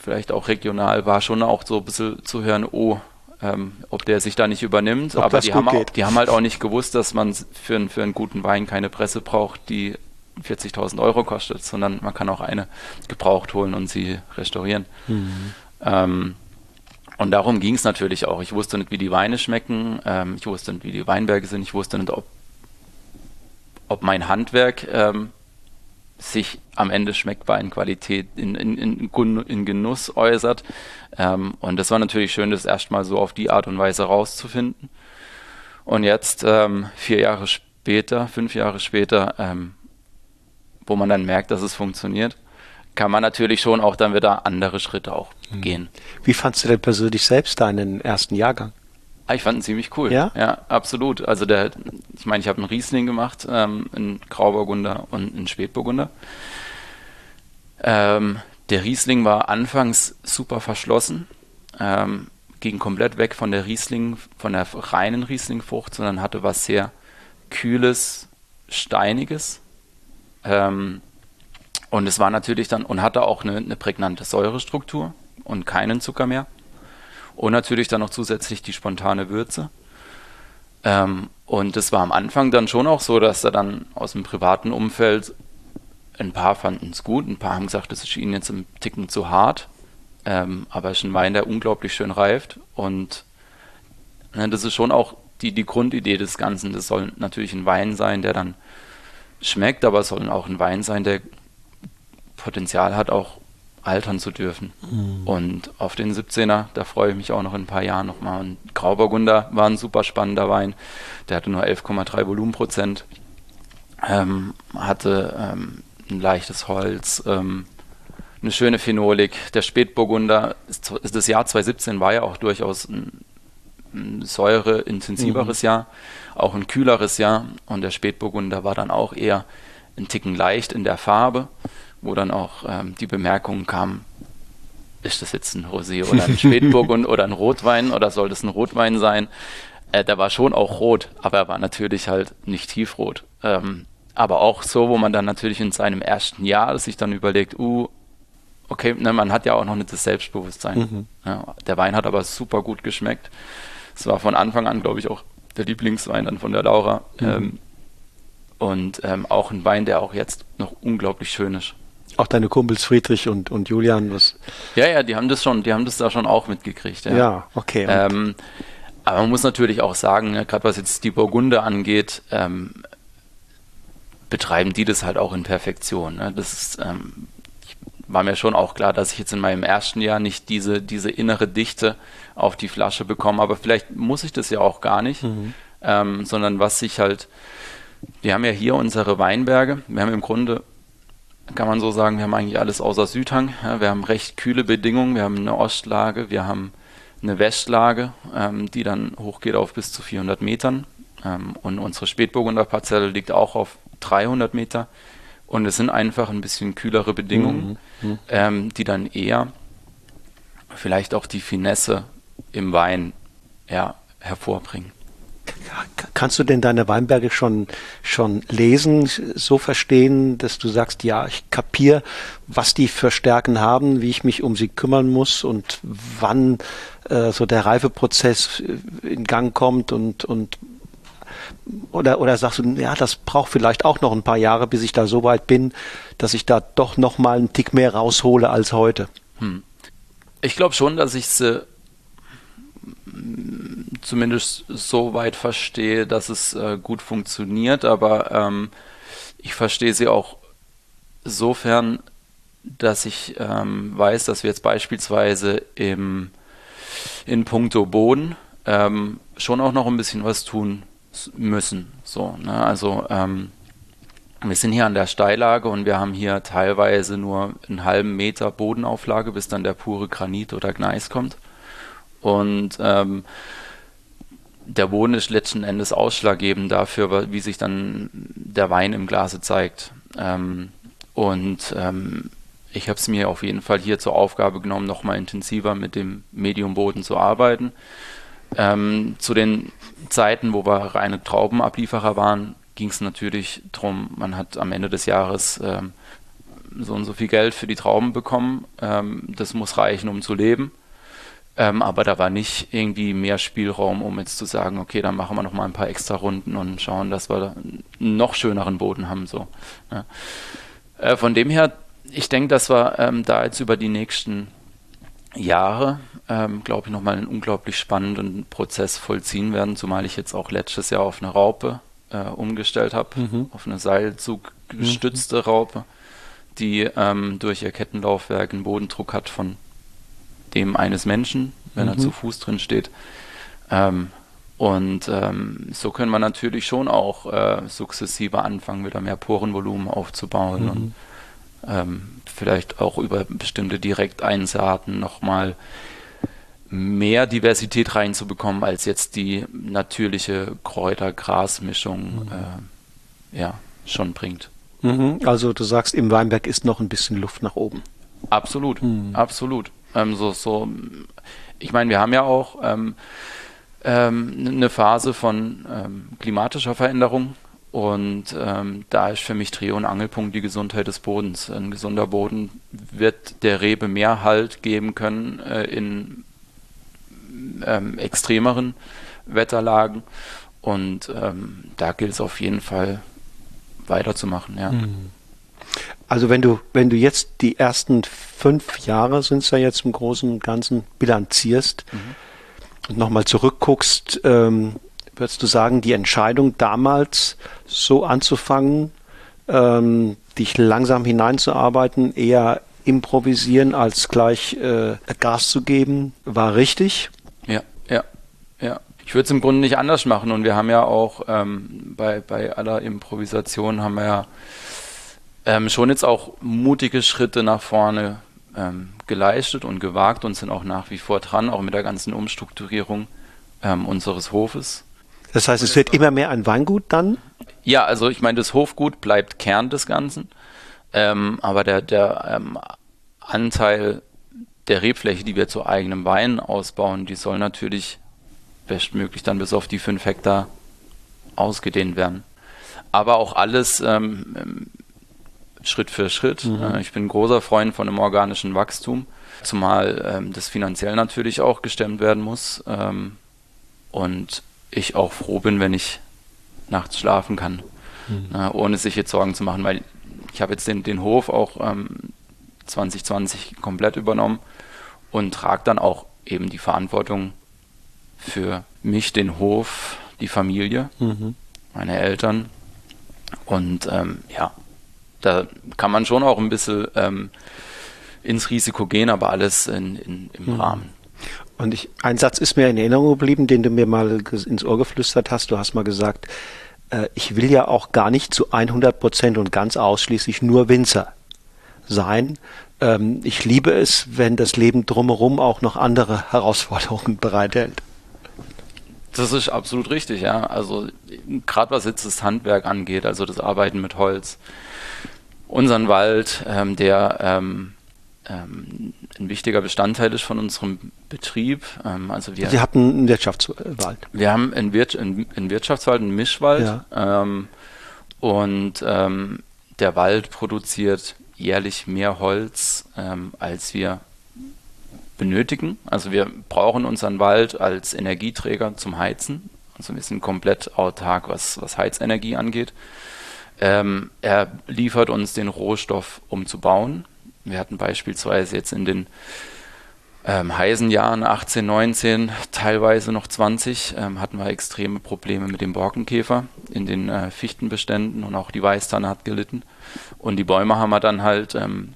vielleicht auch regional, war schon auch so ein bisschen zu hören, oh, ähm, ob der sich da nicht übernimmt. Ob aber die haben, auch, die haben halt auch nicht gewusst, dass man für, für einen guten Wein keine Presse braucht, die 40.000 Euro kostet, sondern man kann auch eine gebraucht holen und sie restaurieren. Mhm. Und darum ging es natürlich auch. Ich wusste nicht, wie die Weine schmecken, ähm, ich wusste nicht, wie die Weinberge sind, ich wusste nicht, ob, ob mein Handwerk ähm, sich am Ende Schmeckweinqualität in, in, in, in Genuss äußert. Ähm, und das war natürlich schön, das erstmal so auf die Art und Weise rauszufinden. Und jetzt, ähm, vier Jahre später, fünf Jahre später, ähm, wo man dann merkt, dass es funktioniert, kann man natürlich schon auch dann wieder andere Schritte auch mhm. gehen. Wie fandst du denn persönlich selbst deinen ersten Jahrgang? Ah, ich fand ihn ziemlich cool. Ja? Ja, absolut. Also der, ich meine, ich habe einen Riesling gemacht, ähm, in Grauburgunder und in Spätburgunder. Ähm, der Riesling war anfangs super verschlossen, ähm, ging komplett weg von der Riesling, von der reinen Rieslingfrucht, sondern hatte was sehr kühles, steiniges. Ähm, und es war natürlich dann und hatte auch eine, eine prägnante Säurestruktur und keinen Zucker mehr. Und natürlich dann noch zusätzlich die spontane Würze. Ähm, und es war am Anfang dann schon auch so, dass er dann aus dem privaten Umfeld ein paar fanden es gut, ein paar haben gesagt, das ist ihnen jetzt ein Ticken zu hart. Ähm, aber es ist ein Wein, der unglaublich schön reift. Und ne, das ist schon auch die, die Grundidee des Ganzen. Das soll natürlich ein Wein sein, der dann schmeckt, aber es soll auch ein Wein sein, der Potenzial hat, auch altern zu dürfen. Mhm. Und auf den 17er, da freue ich mich auch noch in ein paar Jahren nochmal. Und Grauburgunder war ein super spannender Wein. Der hatte nur 11,3 Volumenprozent, ähm, hatte ähm, ein leichtes Holz, ähm, eine schöne Phenolik. Der Spätburgunder, das Jahr 2017 war ja auch durchaus ein, ein säureintensiveres mhm. Jahr, auch ein kühleres Jahr. Und der Spätburgunder war dann auch eher ein Ticken leicht in der Farbe wo dann auch ähm, die Bemerkung kam, ist das jetzt ein Rosé oder ein Spätburgund oder ein Rotwein oder soll das ein Rotwein sein? Äh, der war schon auch rot, aber er war natürlich halt nicht tiefrot. Ähm, aber auch so, wo man dann natürlich in seinem ersten Jahr sich dann überlegt, uh, okay, ne, man hat ja auch noch nicht das Selbstbewusstsein. Mhm. Ja, der Wein hat aber super gut geschmeckt. Es war von Anfang an, glaube ich, auch der Lieblingswein dann von der Laura. Mhm. Ähm, und ähm, auch ein Wein, der auch jetzt noch unglaublich schön ist. Auch deine Kumpels Friedrich und, und Julian, was? Ja, ja, die haben das schon, die haben das da schon auch mitgekriegt. Ja, ja okay. Ähm, aber man muss natürlich auch sagen, ne, gerade was jetzt die Burgunder angeht, ähm, betreiben die das halt auch in Perfektion. Ne? Das ist, ähm, war mir schon auch klar, dass ich jetzt in meinem ersten Jahr nicht diese, diese innere Dichte auf die Flasche bekomme. Aber vielleicht muss ich das ja auch gar nicht, mhm. ähm, sondern was sich halt, wir haben ja hier unsere Weinberge. Wir haben im Grunde kann man so sagen, wir haben eigentlich alles außer Südhang. Ja, wir haben recht kühle Bedingungen, wir haben eine Ostlage, wir haben eine Westlage, ähm, die dann hochgeht auf bis zu 400 Metern. Ähm, und unsere Spätburgunder Parzelle liegt auch auf 300 Meter. Und es sind einfach ein bisschen kühlere Bedingungen, mhm. Mhm. Ähm, die dann eher vielleicht auch die Finesse im Wein ja, hervorbringen. Kannst du denn deine Weinberge schon, schon lesen, so verstehen, dass du sagst, ja, ich kapiere, was die für Stärken haben, wie ich mich um sie kümmern muss und wann äh, so der Reifeprozess in Gang kommt und, und oder, oder sagst du, ja, das braucht vielleicht auch noch ein paar Jahre, bis ich da so weit bin, dass ich da doch noch mal einen Tick mehr raushole als heute? Hm. Ich glaube schon, dass ich sie zumindest so weit verstehe, dass es äh, gut funktioniert, aber ähm, ich verstehe sie auch sofern, dass ich ähm, weiß, dass wir jetzt beispielsweise im, in puncto Boden ähm, schon auch noch ein bisschen was tun müssen. So, ne? Also ähm, wir sind hier an der Steillage und wir haben hier teilweise nur einen halben Meter Bodenauflage, bis dann der pure Granit oder Gneis kommt. Und ähm, der Boden ist letzten Endes ausschlaggebend dafür, wie sich dann der Wein im Glase zeigt. Ähm, und ähm, ich habe es mir auf jeden Fall hier zur Aufgabe genommen, nochmal intensiver mit dem Mediumboden zu arbeiten. Ähm, zu den Zeiten, wo wir reine Traubenablieferer waren, ging es natürlich darum, man hat am Ende des Jahres ähm, so und so viel Geld für die Trauben bekommen. Ähm, das muss reichen, um zu leben. Ähm, aber da war nicht irgendwie mehr Spielraum, um jetzt zu sagen, okay, dann machen wir noch mal ein paar extra Runden und schauen, dass wir einen noch schöneren Boden haben. So. Ja. Äh, von dem her, ich denke, dass wir ähm, da jetzt über die nächsten Jahre, ähm, glaube ich, nochmal einen unglaublich spannenden Prozess vollziehen werden, zumal ich jetzt auch letztes Jahr auf eine Raupe äh, umgestellt habe, mhm. auf eine seilzuggestützte mhm. Raupe, die ähm, durch ihr Kettenlaufwerk einen Bodendruck hat von dem eines Menschen, wenn mhm. er zu Fuß drin steht. Ähm, und ähm, so können wir natürlich schon auch äh, sukzessive anfangen, wieder mehr Porenvolumen aufzubauen mhm. und ähm, vielleicht auch über bestimmte Direkteinsaaten nochmal mehr Diversität reinzubekommen, als jetzt die natürliche Kräuter-Gras-Mischung mhm. äh, ja, schon bringt. Mhm. Also du sagst, im Weinberg ist noch ein bisschen Luft nach oben. Absolut, mhm. absolut. Ähm, so, so, ich meine, wir haben ja auch ähm, ähm, eine Phase von ähm, klimatischer Veränderung Und ähm, da ist für mich Dreh- und Angelpunkt die Gesundheit des Bodens. Ein gesunder Boden wird der Rebe mehr Halt geben können äh, in ähm, extremeren Wetterlagen. Und ähm, da gilt es auf jeden Fall weiterzumachen, ja. Mhm. Also wenn du, wenn du jetzt die ersten fünf Jahre sind es ja jetzt im Großen und Ganzen bilanzierst mhm. und nochmal zurückguckst, ähm, würdest du sagen, die Entscheidung damals so anzufangen, ähm, dich langsam hineinzuarbeiten, eher improvisieren als gleich äh, Gas zu geben, war richtig? Ja, ja, ja. Ich würde es im Grunde nicht anders machen und wir haben ja auch ähm, bei, bei aller Improvisation haben wir ja ähm, schon jetzt auch mutige Schritte nach vorne ähm, geleistet und gewagt und sind auch nach wie vor dran, auch mit der ganzen Umstrukturierung ähm, unseres Hofes. Das heißt, es wird immer mehr ein Weingut dann? Ja, also ich meine, das Hofgut bleibt Kern des Ganzen, ähm, aber der, der ähm, Anteil der Rebfläche, die wir zu eigenem Wein ausbauen, die soll natürlich bestmöglich dann bis auf die 5 Hektar ausgedehnt werden. Aber auch alles ähm, Schritt für Schritt. Mhm. Äh, ich bin großer Freund von einem organischen Wachstum, zumal ähm, das finanziell natürlich auch gestemmt werden muss. Ähm, und ich auch froh bin, wenn ich nachts schlafen kann, mhm. äh, ohne sich jetzt Sorgen zu machen, weil ich habe jetzt den, den Hof auch ähm, 2020 komplett übernommen und trage dann auch eben die Verantwortung für mich, den Hof, die Familie, mhm. meine Eltern. Und ähm, ja, da kann man schon auch ein bisschen ähm, ins Risiko gehen, aber alles in, in, im mhm. Rahmen. Und ich, ein Satz ist mir in Erinnerung geblieben, den du mir mal ins Ohr geflüstert hast. Du hast mal gesagt, äh, ich will ja auch gar nicht zu 100 Prozent und ganz ausschließlich nur Winzer sein. Ähm, ich liebe es, wenn das Leben drumherum auch noch andere Herausforderungen bereithält. Das ist absolut richtig, ja. Also gerade was jetzt das Handwerk angeht, also das Arbeiten mit Holz, unseren Wald, ähm, der ähm, ähm, ein wichtiger Bestandteil ist von unserem Betrieb. Ähm, also wir, Sie hatten einen Wirtschaftswald. Wir haben einen, Wir einen Wirtschaftswald, einen Mischwald. Ja. Ähm, und ähm, der Wald produziert jährlich mehr Holz, als wir benötigen. Also wir brauchen unseren Wald als Energieträger zum Heizen. Also wir sind komplett autark, was, was Heizenergie angeht. Ähm, er liefert uns den Rohstoff, um zu bauen. Wir hatten beispielsweise jetzt in den ähm, heißen Jahren 18, 19, teilweise noch 20, ähm, hatten wir extreme Probleme mit dem Borkenkäfer in den äh, Fichtenbeständen und auch die Weißtanne hat gelitten. Und die Bäume haben wir dann halt ähm,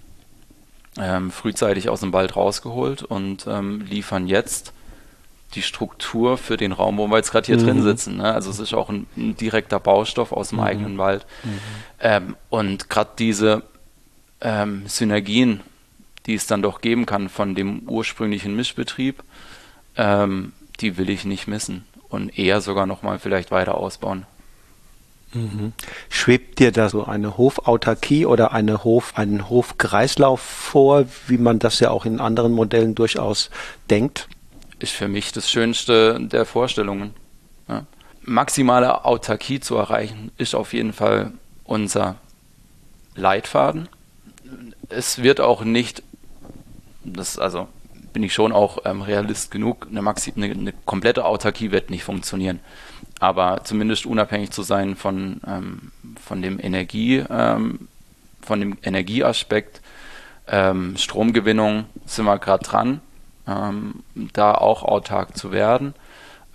ähm frühzeitig aus dem Wald rausgeholt und ähm, liefern jetzt die Struktur für den Raum, wo wir jetzt gerade hier mhm. drin sitzen. Ne? Also es ist auch ein, ein direkter Baustoff aus dem mhm. eigenen Wald. Mhm. Ähm, und gerade diese ähm, Synergien, die es dann doch geben kann von dem ursprünglichen Mischbetrieb, ähm, die will ich nicht missen und eher sogar nochmal vielleicht weiter ausbauen. Mhm. Schwebt dir da so eine Hofautarkie oder eine Hof, einen Hofkreislauf vor, wie man das ja auch in anderen Modellen durchaus denkt? ist für mich das Schönste der Vorstellungen. Ja. Maximale Autarkie zu erreichen, ist auf jeden Fall unser Leitfaden. Es wird auch nicht, das also bin ich schon auch ähm, Realist genug, eine, Maxi eine, eine, komplette Autarkie wird nicht funktionieren. Aber zumindest unabhängig zu sein von, ähm, von dem Energie, ähm, von dem Energieaspekt, ähm, Stromgewinnung sind wir gerade dran ähm, da auch autark zu werden.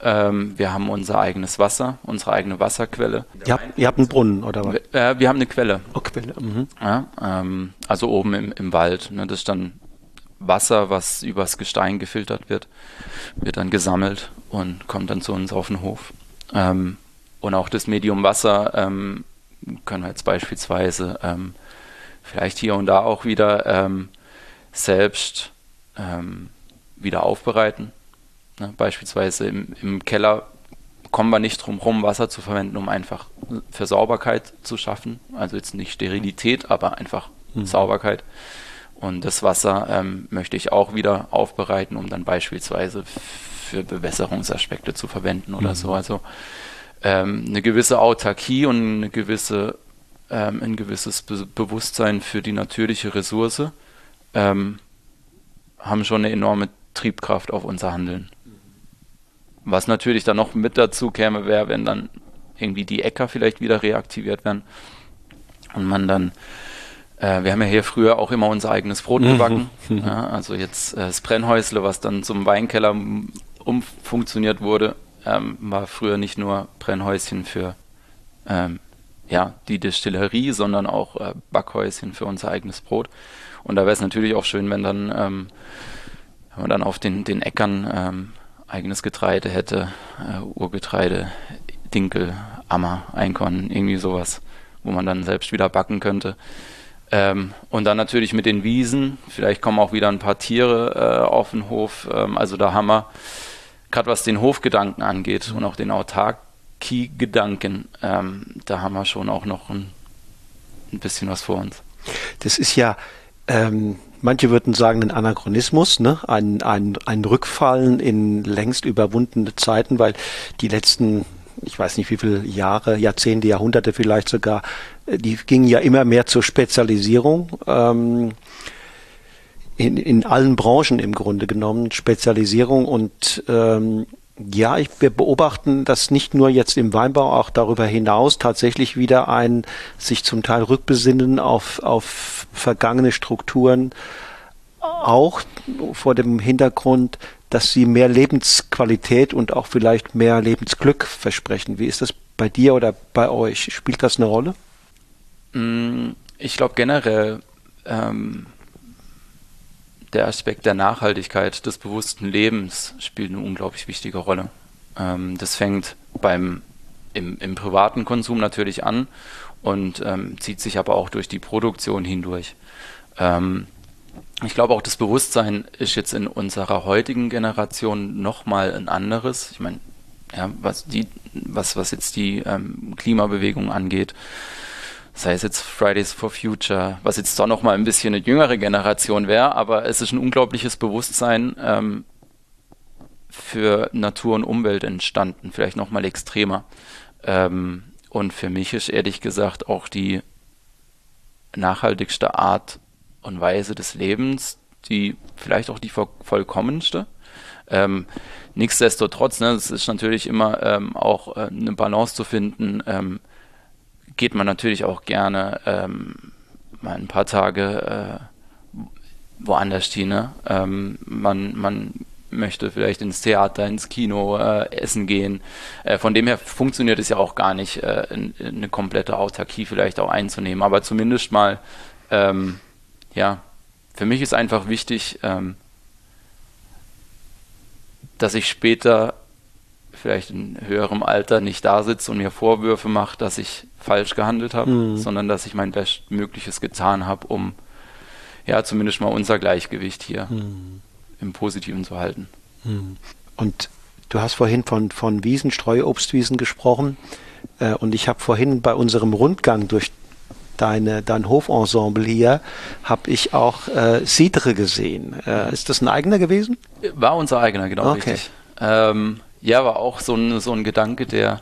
Ähm, wir haben unser eigenes Wasser, unsere eigene Wasserquelle. Ihr habt, ihr habt einen Brunnen oder was? Wir, äh, wir haben eine Quelle. Oh, Quelle. Mhm. Ja, ähm, also oben im, im Wald. Ne, das ist dann Wasser, was übers Gestein gefiltert wird, wird dann gesammelt und kommt dann zu uns auf den Hof. Ähm, und auch das Medium Wasser ähm, können wir jetzt beispielsweise ähm, vielleicht hier und da auch wieder ähm, selbst ähm, wieder aufbereiten. Ne, beispielsweise im, im, Keller kommen wir nicht drum herum, Wasser zu verwenden, um einfach für Sauberkeit zu schaffen. Also jetzt nicht Sterilität, aber einfach mhm. Sauberkeit. Und das Wasser ähm, möchte ich auch wieder aufbereiten, um dann beispielsweise für Bewässerungsaspekte zu verwenden oder mhm. so. Also ähm, eine gewisse Autarkie und eine gewisse, ähm, ein gewisses Be Bewusstsein für die natürliche Ressource ähm, haben schon eine enorme Triebkraft auf unser Handeln. Was natürlich dann noch mit dazu käme, wäre, wenn dann irgendwie die Äcker vielleicht wieder reaktiviert werden und man dann äh, wir haben ja hier früher auch immer unser eigenes Brot mhm. gebacken. Ja, also jetzt äh, das Brennhäusle, was dann zum Weinkeller umfunktioniert wurde, ähm, war früher nicht nur Brennhäuschen für ähm, ja, die Destillerie, sondern auch äh, Backhäuschen für unser eigenes Brot. Und da wäre es natürlich auch schön, wenn dann, ähm, wenn man dann auf den, den Äckern ähm, eigenes Getreide hätte, äh, Urgetreide, Dinkel, Ammer, Einkorn, irgendwie sowas, wo man dann selbst wieder backen könnte. Ähm, und dann natürlich mit den Wiesen, vielleicht kommen auch wieder ein paar Tiere äh, auf den Hof. Ähm, also da haben wir, gerade was den Hofgedanken angeht mhm. und auch den Autarkie-Gedanken, ähm, da haben wir schon auch noch ein, ein bisschen was vor uns. Das ist ja, ähm, manche würden sagen, ein Anachronismus, ne? ein, ein, ein Rückfallen in längst überwundene Zeiten, weil die letzten ich weiß nicht wie viele Jahre, Jahrzehnte, Jahrhunderte vielleicht sogar, äh, die gingen ja immer mehr zur Spezialisierung. Ähm, in, in allen Branchen im Grunde genommen Spezialisierung und ähm, ja, ich, wir beobachten, dass nicht nur jetzt im Weinbau, auch darüber hinaus tatsächlich wieder ein sich zum Teil rückbesinnen auf, auf vergangene Strukturen, auch vor dem Hintergrund, dass sie mehr Lebensqualität und auch vielleicht mehr Lebensglück versprechen. Wie ist das bei dir oder bei euch? Spielt das eine Rolle? Mm, ich glaube generell ähm, der Aspekt der Nachhaltigkeit, des bewussten Lebens spielt eine unglaublich wichtige Rolle. Ähm, das fängt beim im, im, privaten Konsum natürlich an und ähm, zieht sich aber auch durch die Produktion hindurch. Ähm, ich glaube auch das Bewusstsein ist jetzt in unserer heutigen Generation nochmal ein anderes. Ich meine, ja, was die, was, was jetzt die ähm, Klimabewegung angeht, sei es jetzt Fridays for Future, was jetzt doch nochmal ein bisschen eine jüngere Generation wäre, aber es ist ein unglaubliches Bewusstsein ähm, für Natur und Umwelt entstanden, vielleicht nochmal extremer. Ähm, und für mich ist ehrlich gesagt auch die nachhaltigste Art und Weise des Lebens, die vielleicht auch die vollkommenste. Ähm, nichtsdestotrotz, ne, es ist natürlich immer ähm, auch äh, eine Balance zu finden. Ähm, geht man natürlich auch gerne ähm, mal ein paar Tage äh, woanders hin. Ne? Ähm, man, man möchte vielleicht ins Theater, ins Kino, äh, essen gehen. Äh, von dem her funktioniert es ja auch gar nicht, äh, in, in eine komplette Autarkie vielleicht auch einzunehmen, aber zumindest mal ähm, ja, für mich ist einfach wichtig, ähm, dass ich später vielleicht in höherem Alter nicht da sitze und mir Vorwürfe mache, dass ich falsch gehandelt habe, mhm. sondern dass ich mein Bestmögliches getan habe, um ja zumindest mal unser Gleichgewicht hier mhm. im Positiven zu halten. Mhm. Und du hast vorhin von, von Wiesen, Streuobstwiesen gesprochen. Äh, und ich habe vorhin bei unserem Rundgang durch deine, dein Hofensemble hier, habe ich auch äh, Cidre gesehen. Äh, ist das ein eigener gewesen? War unser eigener, genau okay. richtig. Ähm, ja, war auch so ein, so ein Gedanke, der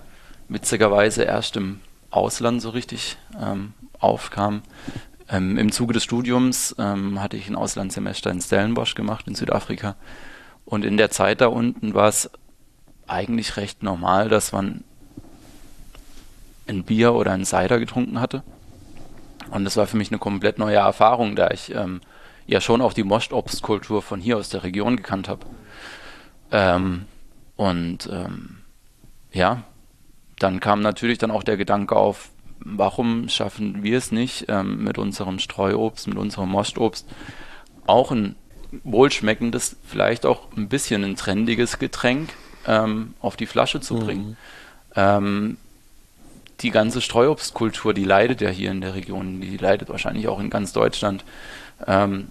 witzigerweise erst im Ausland so richtig ähm, aufkam. Ähm, Im Zuge des Studiums ähm, hatte ich ein Auslandssemester in Stellenbosch gemacht in Südafrika. Und in der Zeit da unten war es eigentlich recht normal, dass man ein Bier oder ein Cider getrunken hatte. Und das war für mich eine komplett neue Erfahrung, da ich ähm, ja schon auch die Moschobstkultur von hier aus der Region gekannt habe. Ähm, und ähm, ja, dann kam natürlich dann auch der Gedanke auf, warum schaffen wir es nicht ähm, mit unserem Streuobst, mit unserem Moschobst auch ein wohlschmeckendes, vielleicht auch ein bisschen ein trendiges Getränk ähm, auf die Flasche zu bringen. Mhm. Ähm, die ganze Streuobstkultur, die leidet ja hier in der Region, die leidet wahrscheinlich auch in ganz Deutschland. Ähm,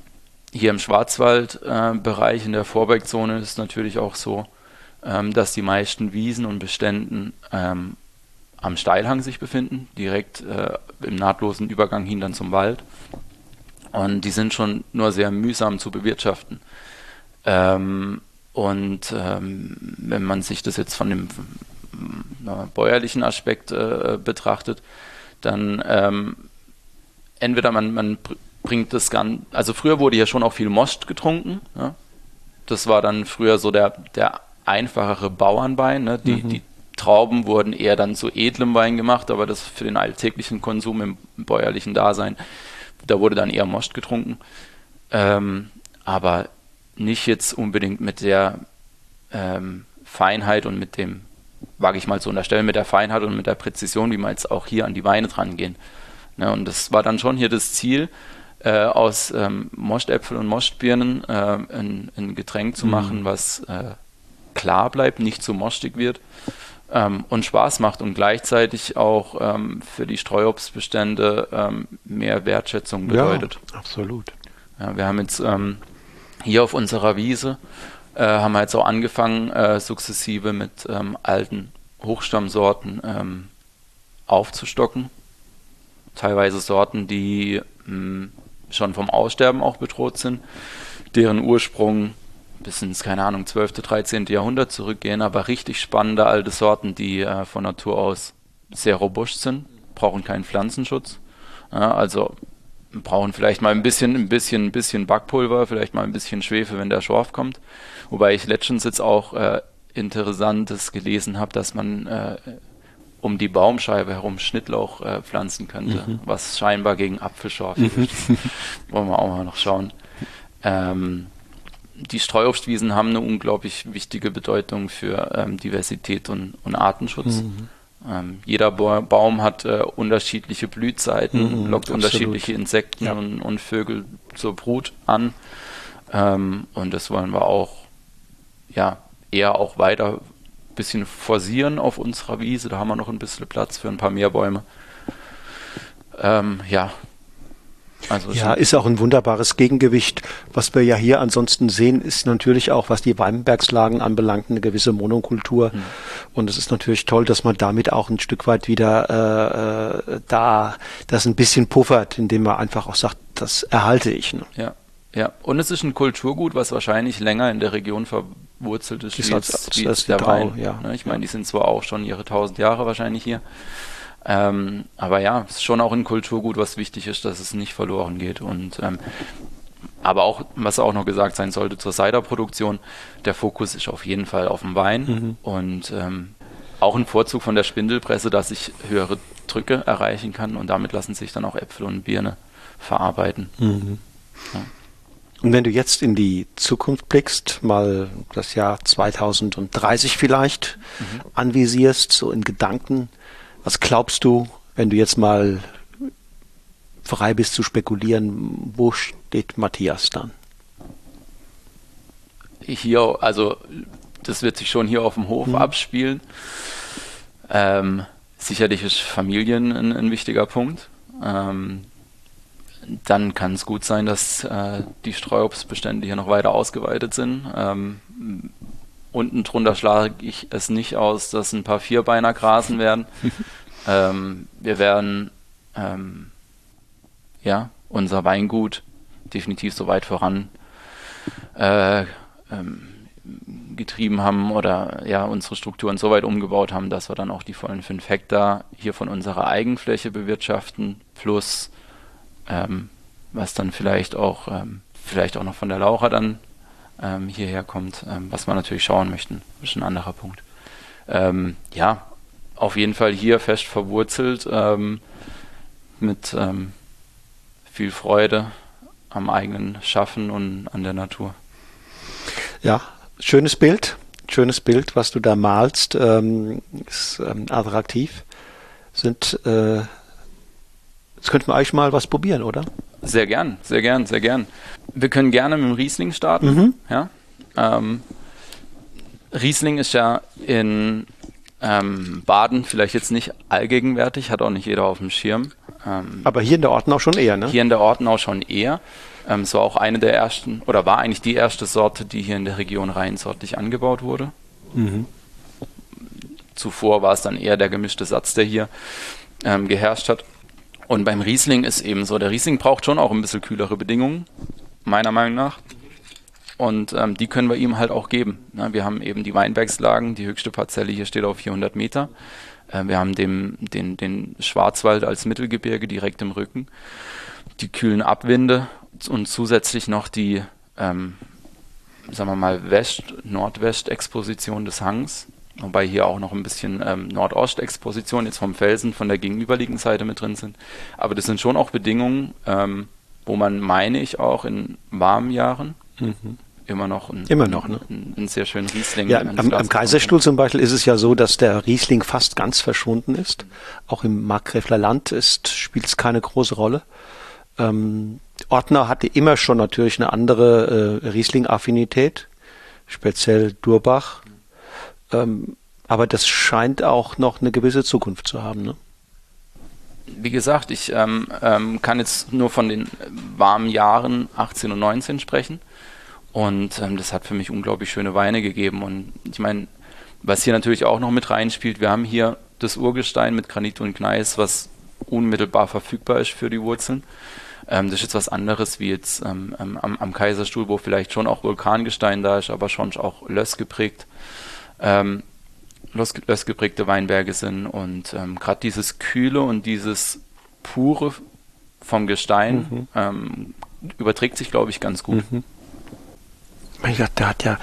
hier im Schwarzwaldbereich, äh, in der Vorbergzone, ist es natürlich auch so, ähm, dass die meisten Wiesen und Beständen ähm, am Steilhang sich befinden, direkt äh, im nahtlosen Übergang hin dann zum Wald. Und die sind schon nur sehr mühsam zu bewirtschaften. Ähm, und ähm, wenn man sich das jetzt von dem bäuerlichen Aspekt äh, betrachtet, dann ähm, entweder man, man bringt das Ganze, also früher wurde hier schon auch viel Most getrunken. Ja? Das war dann früher so der, der einfachere Bauernwein. Ne? Die, mhm. die Trauben wurden eher dann zu edlem Wein gemacht, aber das für den alltäglichen Konsum im bäuerlichen Dasein, da wurde dann eher Most getrunken. Ähm, aber nicht jetzt unbedingt mit der ähm, Feinheit und mit dem, wage ich mal zu unterstellen, mit der Feinheit und mit der Präzision, wie wir jetzt auch hier an die Weine dran gehen. Ne, und das war dann schon hier das Ziel, äh, aus ähm, Moschtäpfel und Moschbirnen äh, ein, ein, Getränk zu mhm. machen, was äh, klar bleibt, nicht zu mostig wird ähm, und Spaß macht und gleichzeitig auch ähm, für die Streuobstbestände ähm, mehr Wertschätzung bedeutet. Ja, absolut. Ja, wir haben jetzt ähm, hier auf unserer Wiese äh, haben wir jetzt auch angefangen, äh, sukzessive mit ähm, alten Hochstammsorten ähm, aufzustocken. Teilweise Sorten, die mh, hm, schon vom Aussterben auch bedroht sind, deren Ursprung bis ins, keine Ahnung, 12., 13. Jahrhundert zurückgehen, aber richtig spannende alte Sorten, die äh, von Natur aus sehr robust sind, brauchen keinen Pflanzenschutz. Ja, also brauchen vielleicht mal ein bisschen, ein bisschen, ein bisschen Backpulver, vielleicht mal ein bisschen Schwefel, wenn der Schorf kommt. Wobei ich letztens jetzt auch äh, Interessantes gelesen habe, dass man äh, um die Baumscheibe herum Schnittlauch äh, pflanzen könnte, mhm. was scheinbar gegen Apfelschorf mhm. Wollen wir auch mal noch schauen. Ähm, die Streuobstwiesen haben eine unglaublich wichtige Bedeutung für ähm, Diversität und, und Artenschutz. Mhm. Ähm, jeder ba Baum hat äh, unterschiedliche Blühzeiten, mhm, lockt absolut. unterschiedliche Insekten ja. und, und, Vögel zur Brut an. Ähm, und das wollen wir auch ja, eher auch weiter ein bisschen forcieren auf unserer Wiese. Da haben wir noch ein bisschen Platz für ein paar mehr Bäume. Ähm, ja, also ja, ist auch ein wunderbares Gegengewicht. Was wir ja hier ansonsten sehen, ist natürlich auch, was die Weinbergslagen anbelangt, eine gewisse Monokultur. Mhm. Und es ist natürlich toll, dass man damit auch ein Stück weit wieder äh, äh, da das ein bisschen puffert, indem man einfach auch sagt, das erhalte ich. Ne? Ja, ja. Und es ist ein Kulturgut, was wahrscheinlich länger in der Region verwurzelt ist, wie, als, wie als der Wein. Ja. Ne, ich meine, die sind zwar auch schon ihre tausend Jahre wahrscheinlich hier. Ähm, aber ja, es ist schon auch ein Kulturgut, was wichtig ist, dass es nicht verloren geht. Und ähm, aber auch, was auch noch gesagt sein sollte zur Ciderproduktion, der Fokus ist auf jeden Fall auf dem Wein mhm. und ähm, auch ein Vorzug von der Spindelpresse, dass ich höhere Drücke erreichen kann und damit lassen sich dann auch Äpfel und Birne verarbeiten. Mhm. Ja. Und wenn du jetzt in die Zukunft blickst, mal das Jahr 2030 vielleicht mhm. anvisierst, so in Gedanken, was glaubst du, wenn du jetzt mal frei bist zu spekulieren, wo steht Matthias dann? Hier, also das wird sich schon hier auf dem Hof mhm. abspielen. Ähm, sicherlich ist Familien ein, ein wichtiger Punkt. Ähm, dann kann es gut sein, dass äh, die Streuobstbestände hier noch weiter ausgeweitet sind. Ähm, unten drunter schlage ich es nicht aus, dass ein paar Vierbeiner grasen werden. ähm, wir werden ähm, ja unser Weingut definitiv so weit voran äh, ähm, getrieben haben oder ja unsere Strukturen so weit umgebaut haben, dass wir dann auch die vollen 5 Hektar hier von unserer Eigenfläche bewirtschaften, plus ähm, was dann vielleicht auch ähm, vielleicht auch noch von der Laura dann ähm, hierher kommt, ähm, was wir natürlich schauen möchten. Das ist ein anderer Punkt. Ähm, ja, auf jeden Fall hier fest verwurzelt ähm, mit ähm, viel Freude am eigenen Schaffen und an der Natur. Ja, schönes Bild, schönes Bild, was du da malst, ähm, ist attraktiv. Sind äh, Jetzt könnten wir eigentlich mal was probieren, oder? Sehr gern, sehr gern, sehr gern. Wir können gerne mit dem Riesling starten. Mhm. Ja? Ähm, Riesling ist ja in ähm, Baden vielleicht jetzt nicht allgegenwärtig, hat auch nicht jeder auf dem Schirm. Ähm, Aber hier in der Ortenau schon eher, ne? Hier in der Ortenau schon eher. Ähm, es war auch eine der ersten, oder war eigentlich die erste Sorte, die hier in der Region reinsortlich angebaut wurde. Mhm. Zuvor war es dann eher der gemischte Satz, der hier ähm, geherrscht hat. Und beim Riesling ist eben so, der Riesling braucht schon auch ein bisschen kühlere Bedingungen, meiner Meinung nach. und ähm, die können wir ihm halt auch geben. Na, wir haben eben die Weinbergslagen, die höchste Parzelle hier steht auf 400 Meter. Äh, wir haben dem, den, den Schwarzwald als Mittelgebirge direkt im Rücken, die kühlen Abwinde und zusätzlich noch die, ähm, sagen wir mal, West-Nordwest-Exposition des Hangs. Wobei hier auch noch ein bisschen ähm, Nordost-Exposition jetzt vom Felsen von der gegenüberliegenden Seite mit drin sind. Aber das sind schon auch Bedingungen, ähm, wo man, meine ich, auch in warmen Jahren mhm immer noch ein, immer noch, ne? ein, ein sehr schönen Riesling. Ja, am, am Kaiserstuhl zum Beispiel ist es ja so, dass der Riesling fast ganz verschwunden ist. Auch im Markgräfler Land ist, spielt es keine große Rolle. Ähm, Ortner hatte immer schon natürlich eine andere äh, Riesling-Affinität, speziell Durbach. Ähm, aber das scheint auch noch eine gewisse Zukunft zu haben. Ne? Wie gesagt, ich ähm, ähm kann jetzt nur von den warmen Jahren 18 und 19 sprechen. Und ähm, das hat für mich unglaublich schöne Weine gegeben. Und ich meine, was hier natürlich auch noch mit reinspielt, wir haben hier das Urgestein mit Granit und Gneis, was unmittelbar verfügbar ist für die Wurzeln. Ähm, das ist jetzt was anderes wie jetzt ähm, am, am, Kaiserstuhl, wo vielleicht schon auch Vulkangestein da ist, aber schon auch Löss geprägt. Ähm, Löss, Löss geprägte Weinberge sind und ähm, gerade dieses Kühle und dieses Pure vom Gestein mhm. Ähm, überträgt sich, glaube ich, ganz gut. Mhm mein Gott, der hat ja,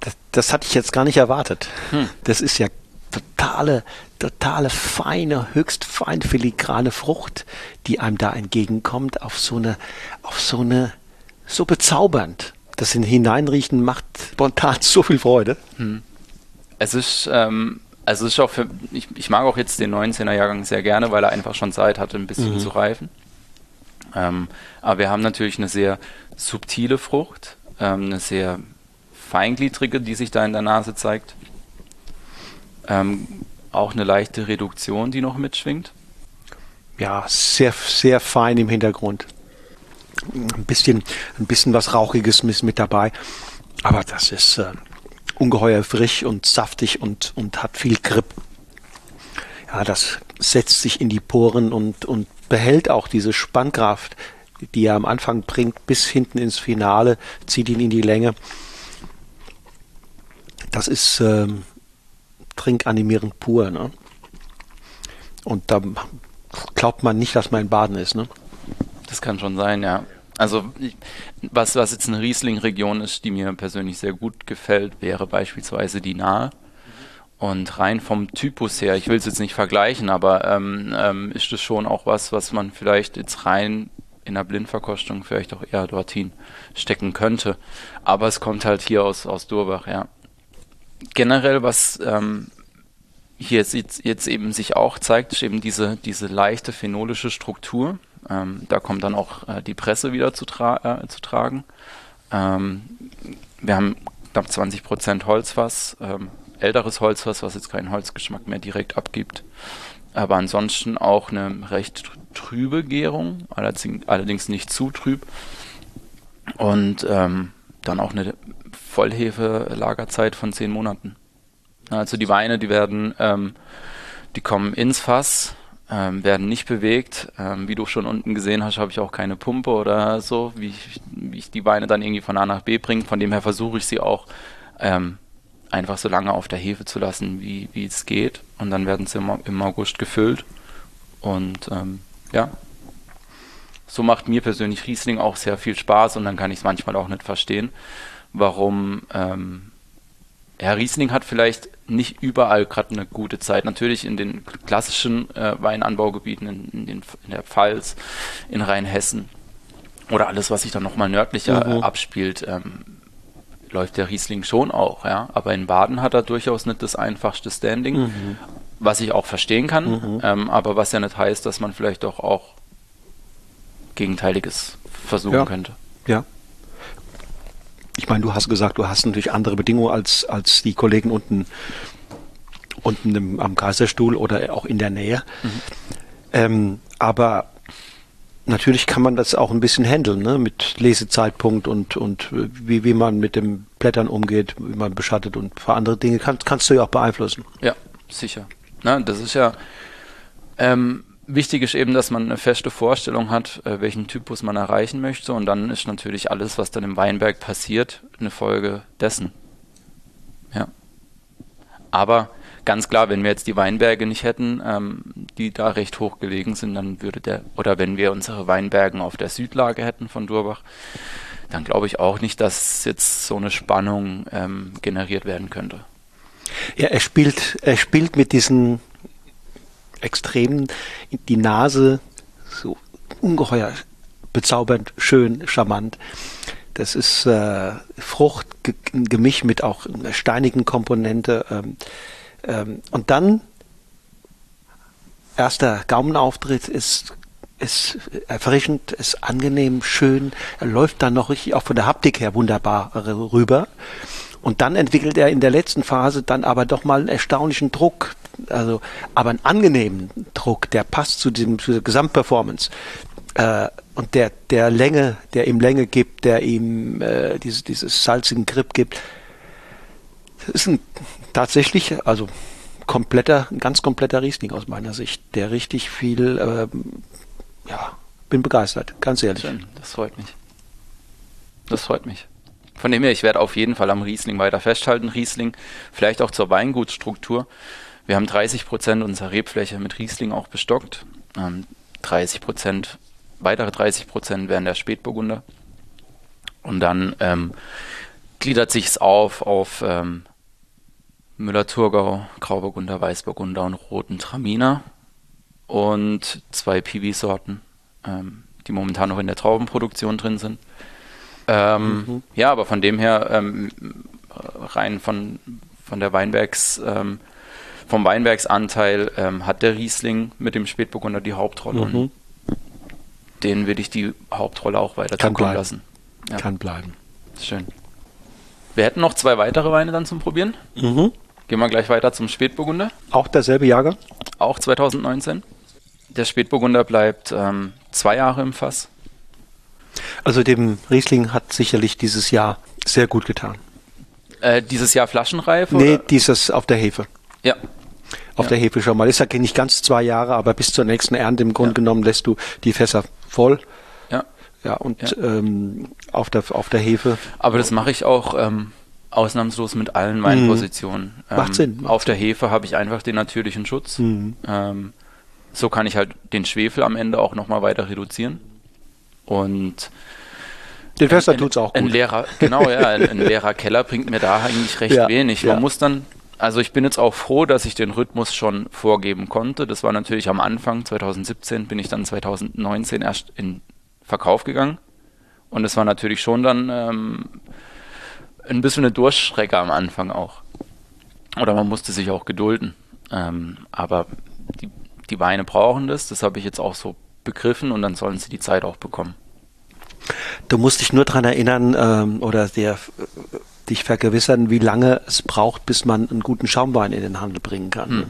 das, das hatte ich jetzt gar nicht erwartet. Hm. Das ist ja totale, totale feine, höchst fein filigrane Frucht, die einem da entgegenkommt, auf so eine, auf so eine, so bezaubernd. Das in Hineinriechen macht spontan so viel Freude. Hm. Es ist, ähm, also es ist auch für, ich, ich mag auch jetzt den 19er Jahrgang sehr gerne, weil er einfach schon Zeit hatte, ein bisschen mhm. zu reifen. Ähm, aber wir haben natürlich eine sehr subtile Frucht, ähm, eine sehr feingliedrige, die sich da in der Nase zeigt. Ähm, auch eine leichte Reduktion, die noch mitschwingt. Ja, sehr, sehr fein im Hintergrund. Ein bisschen, ein bisschen was Rauchiges ist mit dabei. Aber das ist äh, ungeheuer frisch und saftig und, und hat viel Grip. Ja, das setzt sich in die Poren und, und behält auch diese Spannkraft, die er am Anfang bringt, bis hinten ins Finale, zieht ihn in die Länge. Das ist ähm, trinkanimierend pur. Ne? Und da glaubt man nicht, dass man in Baden ist. Ne? Das kann schon sein, ja. Also was, was jetzt eine Riesling-Region ist, die mir persönlich sehr gut gefällt, wäre beispielsweise die Nahe. Und rein vom Typus her, ich will es jetzt nicht vergleichen, aber ähm, ähm, ist es schon auch was, was man vielleicht jetzt rein in der Blindverkostung vielleicht auch eher dorthin stecken könnte. Aber es kommt halt hier aus, aus Durbach, ja. Generell, was ähm, hier jetzt, jetzt eben sich auch zeigt, ist eben diese, diese leichte phenolische Struktur. Ähm, da kommt dann auch äh, die Presse wieder zu, tra äh, zu tragen. Ähm, wir haben knapp 20 Prozent Holzfass, ähm, älteres Holzfass, was jetzt keinen Holzgeschmack mehr direkt abgibt. Aber ansonsten auch eine recht trübe Gärung, allerdings nicht zu trüb. Und ähm, dann auch eine Vollhefe-Lagerzeit von zehn Monaten. Also die Weine, die werden, ähm, die kommen ins Fass, ähm, werden nicht bewegt. Ähm, wie du schon unten gesehen hast, habe ich auch keine Pumpe oder so, wie ich, wie ich, die Weine dann irgendwie von A nach B bringe. Von dem her versuche ich sie auch ähm, einfach so lange auf der Hefe zu lassen, wie, wie es geht. Und dann werden sie im, im August gefüllt. Und ähm, ja, so macht mir persönlich Riesling auch sehr viel Spaß und dann kann ich es manchmal auch nicht verstehen, warum ja, Riesling hat vielleicht nicht überall gerade eine gute Zeit. Natürlich in den klassischen äh, Weinanbaugebieten, in, in, den, in der Pfalz, in Rheinhessen oder alles, was sich dann nochmal nördlicher mhm. äh, abspielt, ähm, läuft der Riesling schon auch. Ja? Aber in Baden hat er durchaus nicht das einfachste Standing. Mhm was ich auch verstehen kann, mhm. ähm, aber was ja nicht heißt, dass man vielleicht doch auch Gegenteiliges versuchen ja. könnte. Ja. Ich meine, du hast gesagt, du hast natürlich andere Bedingungen als, als die Kollegen unten, unten im, am Kaiserstuhl oder auch in der Nähe. Mhm. Ähm, aber natürlich kann man das auch ein bisschen handeln, ne? mit Lesezeitpunkt und, und wie, wie man mit dem Blättern umgeht, wie man beschattet und für andere Dinge kann, kannst du ja auch beeinflussen. Ja, sicher. Na, das ist ja, ähm, wichtig ist eben, dass man eine feste Vorstellung hat, äh, welchen Typus man erreichen möchte. Und dann ist natürlich alles, was dann im Weinberg passiert, eine Folge dessen. Ja. Aber ganz klar, wenn wir jetzt die Weinberge nicht hätten, ähm, die da recht hoch gelegen sind, dann würde der, oder wenn wir unsere Weinbergen auf der Südlage hätten von Durbach, dann glaube ich auch nicht, dass jetzt so eine Spannung ähm, generiert werden könnte. Ja, er spielt, er spielt mit diesen Extremen die Nase so ungeheuer bezaubernd, schön, charmant. Das ist äh, Frucht, Gemisch mit auch einer steinigen Komponente. Ähm, ähm, und dann erster Gaumenauftritt ist ist erfrischend, ist angenehm, schön. Er läuft dann noch richtig auch von der Haptik her wunderbar rüber. Und dann entwickelt er in der letzten Phase dann aber doch mal einen erstaunlichen Druck, also aber einen angenehmen Druck, der passt zu, diesem, zu der Gesamtperformance. Äh, und der, der Länge, der ihm Länge gibt, der ihm äh, diese, dieses salzigen Grip gibt. Das ist ein tatsächlich, also kompletter, ein ganz kompletter Riesling aus meiner Sicht, der richtig viel, ähm, ja, bin begeistert, ganz ehrlich. Schön, das freut mich. Das freut mich. Von dem her, ich werde auf jeden Fall am Riesling weiter festhalten. Riesling, vielleicht auch zur Weingutstruktur. Wir haben 30 Prozent unserer Rebfläche mit Riesling auch bestockt. Ähm, 30 Prozent, weitere 30 Prozent wären der Spätburgunder. Und dann ähm, gliedert sich es auf auf ähm, Müller-Thurgau, Grauburgunder, Weißburgunder und roten Traminer und zwei Piwi-Sorten, ähm, die momentan noch in der Traubenproduktion drin sind. Ähm, mhm. Ja, aber von dem her ähm, rein von, von der Weinbergs, ähm, vom Weinbergsanteil ähm, hat der Riesling mit dem Spätburgunder die Hauptrolle. Mhm. Und den will ich die Hauptrolle auch weiter Kann zukommen lassen. Ja. Kann bleiben. Schön. Wir hätten noch zwei weitere Weine dann zum Probieren. Mhm. Gehen wir gleich weiter zum Spätburgunder. Auch derselbe Jahrgang? Auch 2019. Der Spätburgunder bleibt ähm, zwei Jahre im Fass. Also dem Riesling hat sicherlich dieses Jahr sehr gut getan. Äh, dieses Jahr flaschenreif? Nee, oder? dieses auf der Hefe. Ja. Auf ja. der Hefe schon mal. Ist ja nicht ganz zwei Jahre, aber bis zur nächsten Ernte im Grunde ja. genommen lässt du die Fässer voll. Ja. Ja, und ja. Ähm, auf, der, auf der Hefe. Aber das mache ich auch ähm, ausnahmslos mit allen meinen mhm. Positionen. Ähm, macht Sinn. Macht auf der Hefe habe ich einfach den natürlichen Schutz. Mhm. Ähm, so kann ich halt den Schwefel am Ende auch nochmal weiter reduzieren. Und den Fester tut es auch gut. Ein leerer, genau, ja, ein, ein, leerer Keller bringt mir da eigentlich recht ja, wenig. Man ja. muss dann, also ich bin jetzt auch froh, dass ich den Rhythmus schon vorgeben konnte. Das war natürlich am Anfang, 2017 bin ich dann 2019 erst in Verkauf gegangen. Und es war natürlich schon dann ähm, ein bisschen eine Durchstrecke am Anfang auch. Oder man musste sich auch gedulden. Ähm, aber die, die Weine brauchen das, das habe ich jetzt auch so begriffen und dann sollen sie die Zeit auch bekommen. Du musst dich nur daran erinnern ähm, oder der, dich vergewissern, wie lange es braucht, bis man einen guten Schaumwein in den Handel bringen kann. Hm.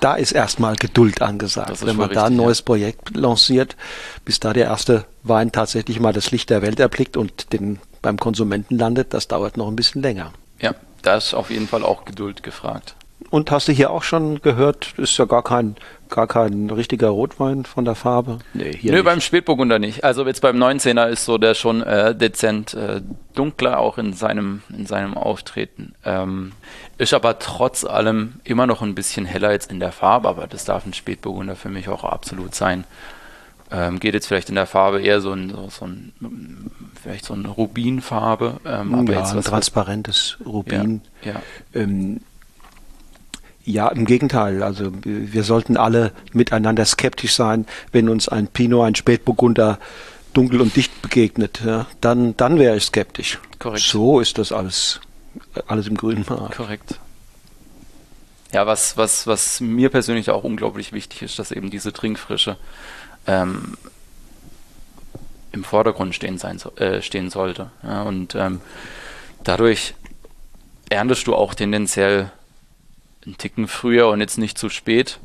Da ist erstmal Geduld angesagt. Wenn man richtig, da ein neues ja. Projekt lanciert, bis da der erste Wein tatsächlich mal das Licht der Welt erblickt und den beim Konsumenten landet, das dauert noch ein bisschen länger. Ja, da ist auf jeden Fall auch Geduld gefragt. Und hast du hier auch schon gehört, ist ja gar kein, gar kein richtiger Rotwein von der Farbe? Nee, hier Nö, nicht. beim Spätburgunder nicht. Also jetzt beim 19er ist so der schon äh, dezent äh, dunkler, auch in seinem, in seinem Auftreten. Ähm, ist aber trotz allem immer noch ein bisschen heller jetzt in der Farbe, aber das darf ein Spätburgunder für mich auch absolut sein. Ähm, geht jetzt vielleicht in der Farbe eher so ein, so, so ein vielleicht so eine Rubinfarbe. Ähm, aber ja, jetzt ein transparentes Rubin. Ja, ja. Ähm, ja, im Gegenteil. Also wir sollten alle miteinander skeptisch sein, wenn uns ein Pinot, ein Spätburgunder dunkel und dicht begegnet. Ja, dann, dann wäre ich skeptisch. Korrekt. So ist das alles, alles im grünen Markt. Korrekt. Ja, was, was, was mir persönlich auch unglaublich wichtig ist, dass eben diese Trinkfrische ähm, im Vordergrund stehen, sein, äh, stehen sollte. Ja, und ähm, dadurch erntest du auch tendenziell einen Ticken früher und jetzt nicht zu spät.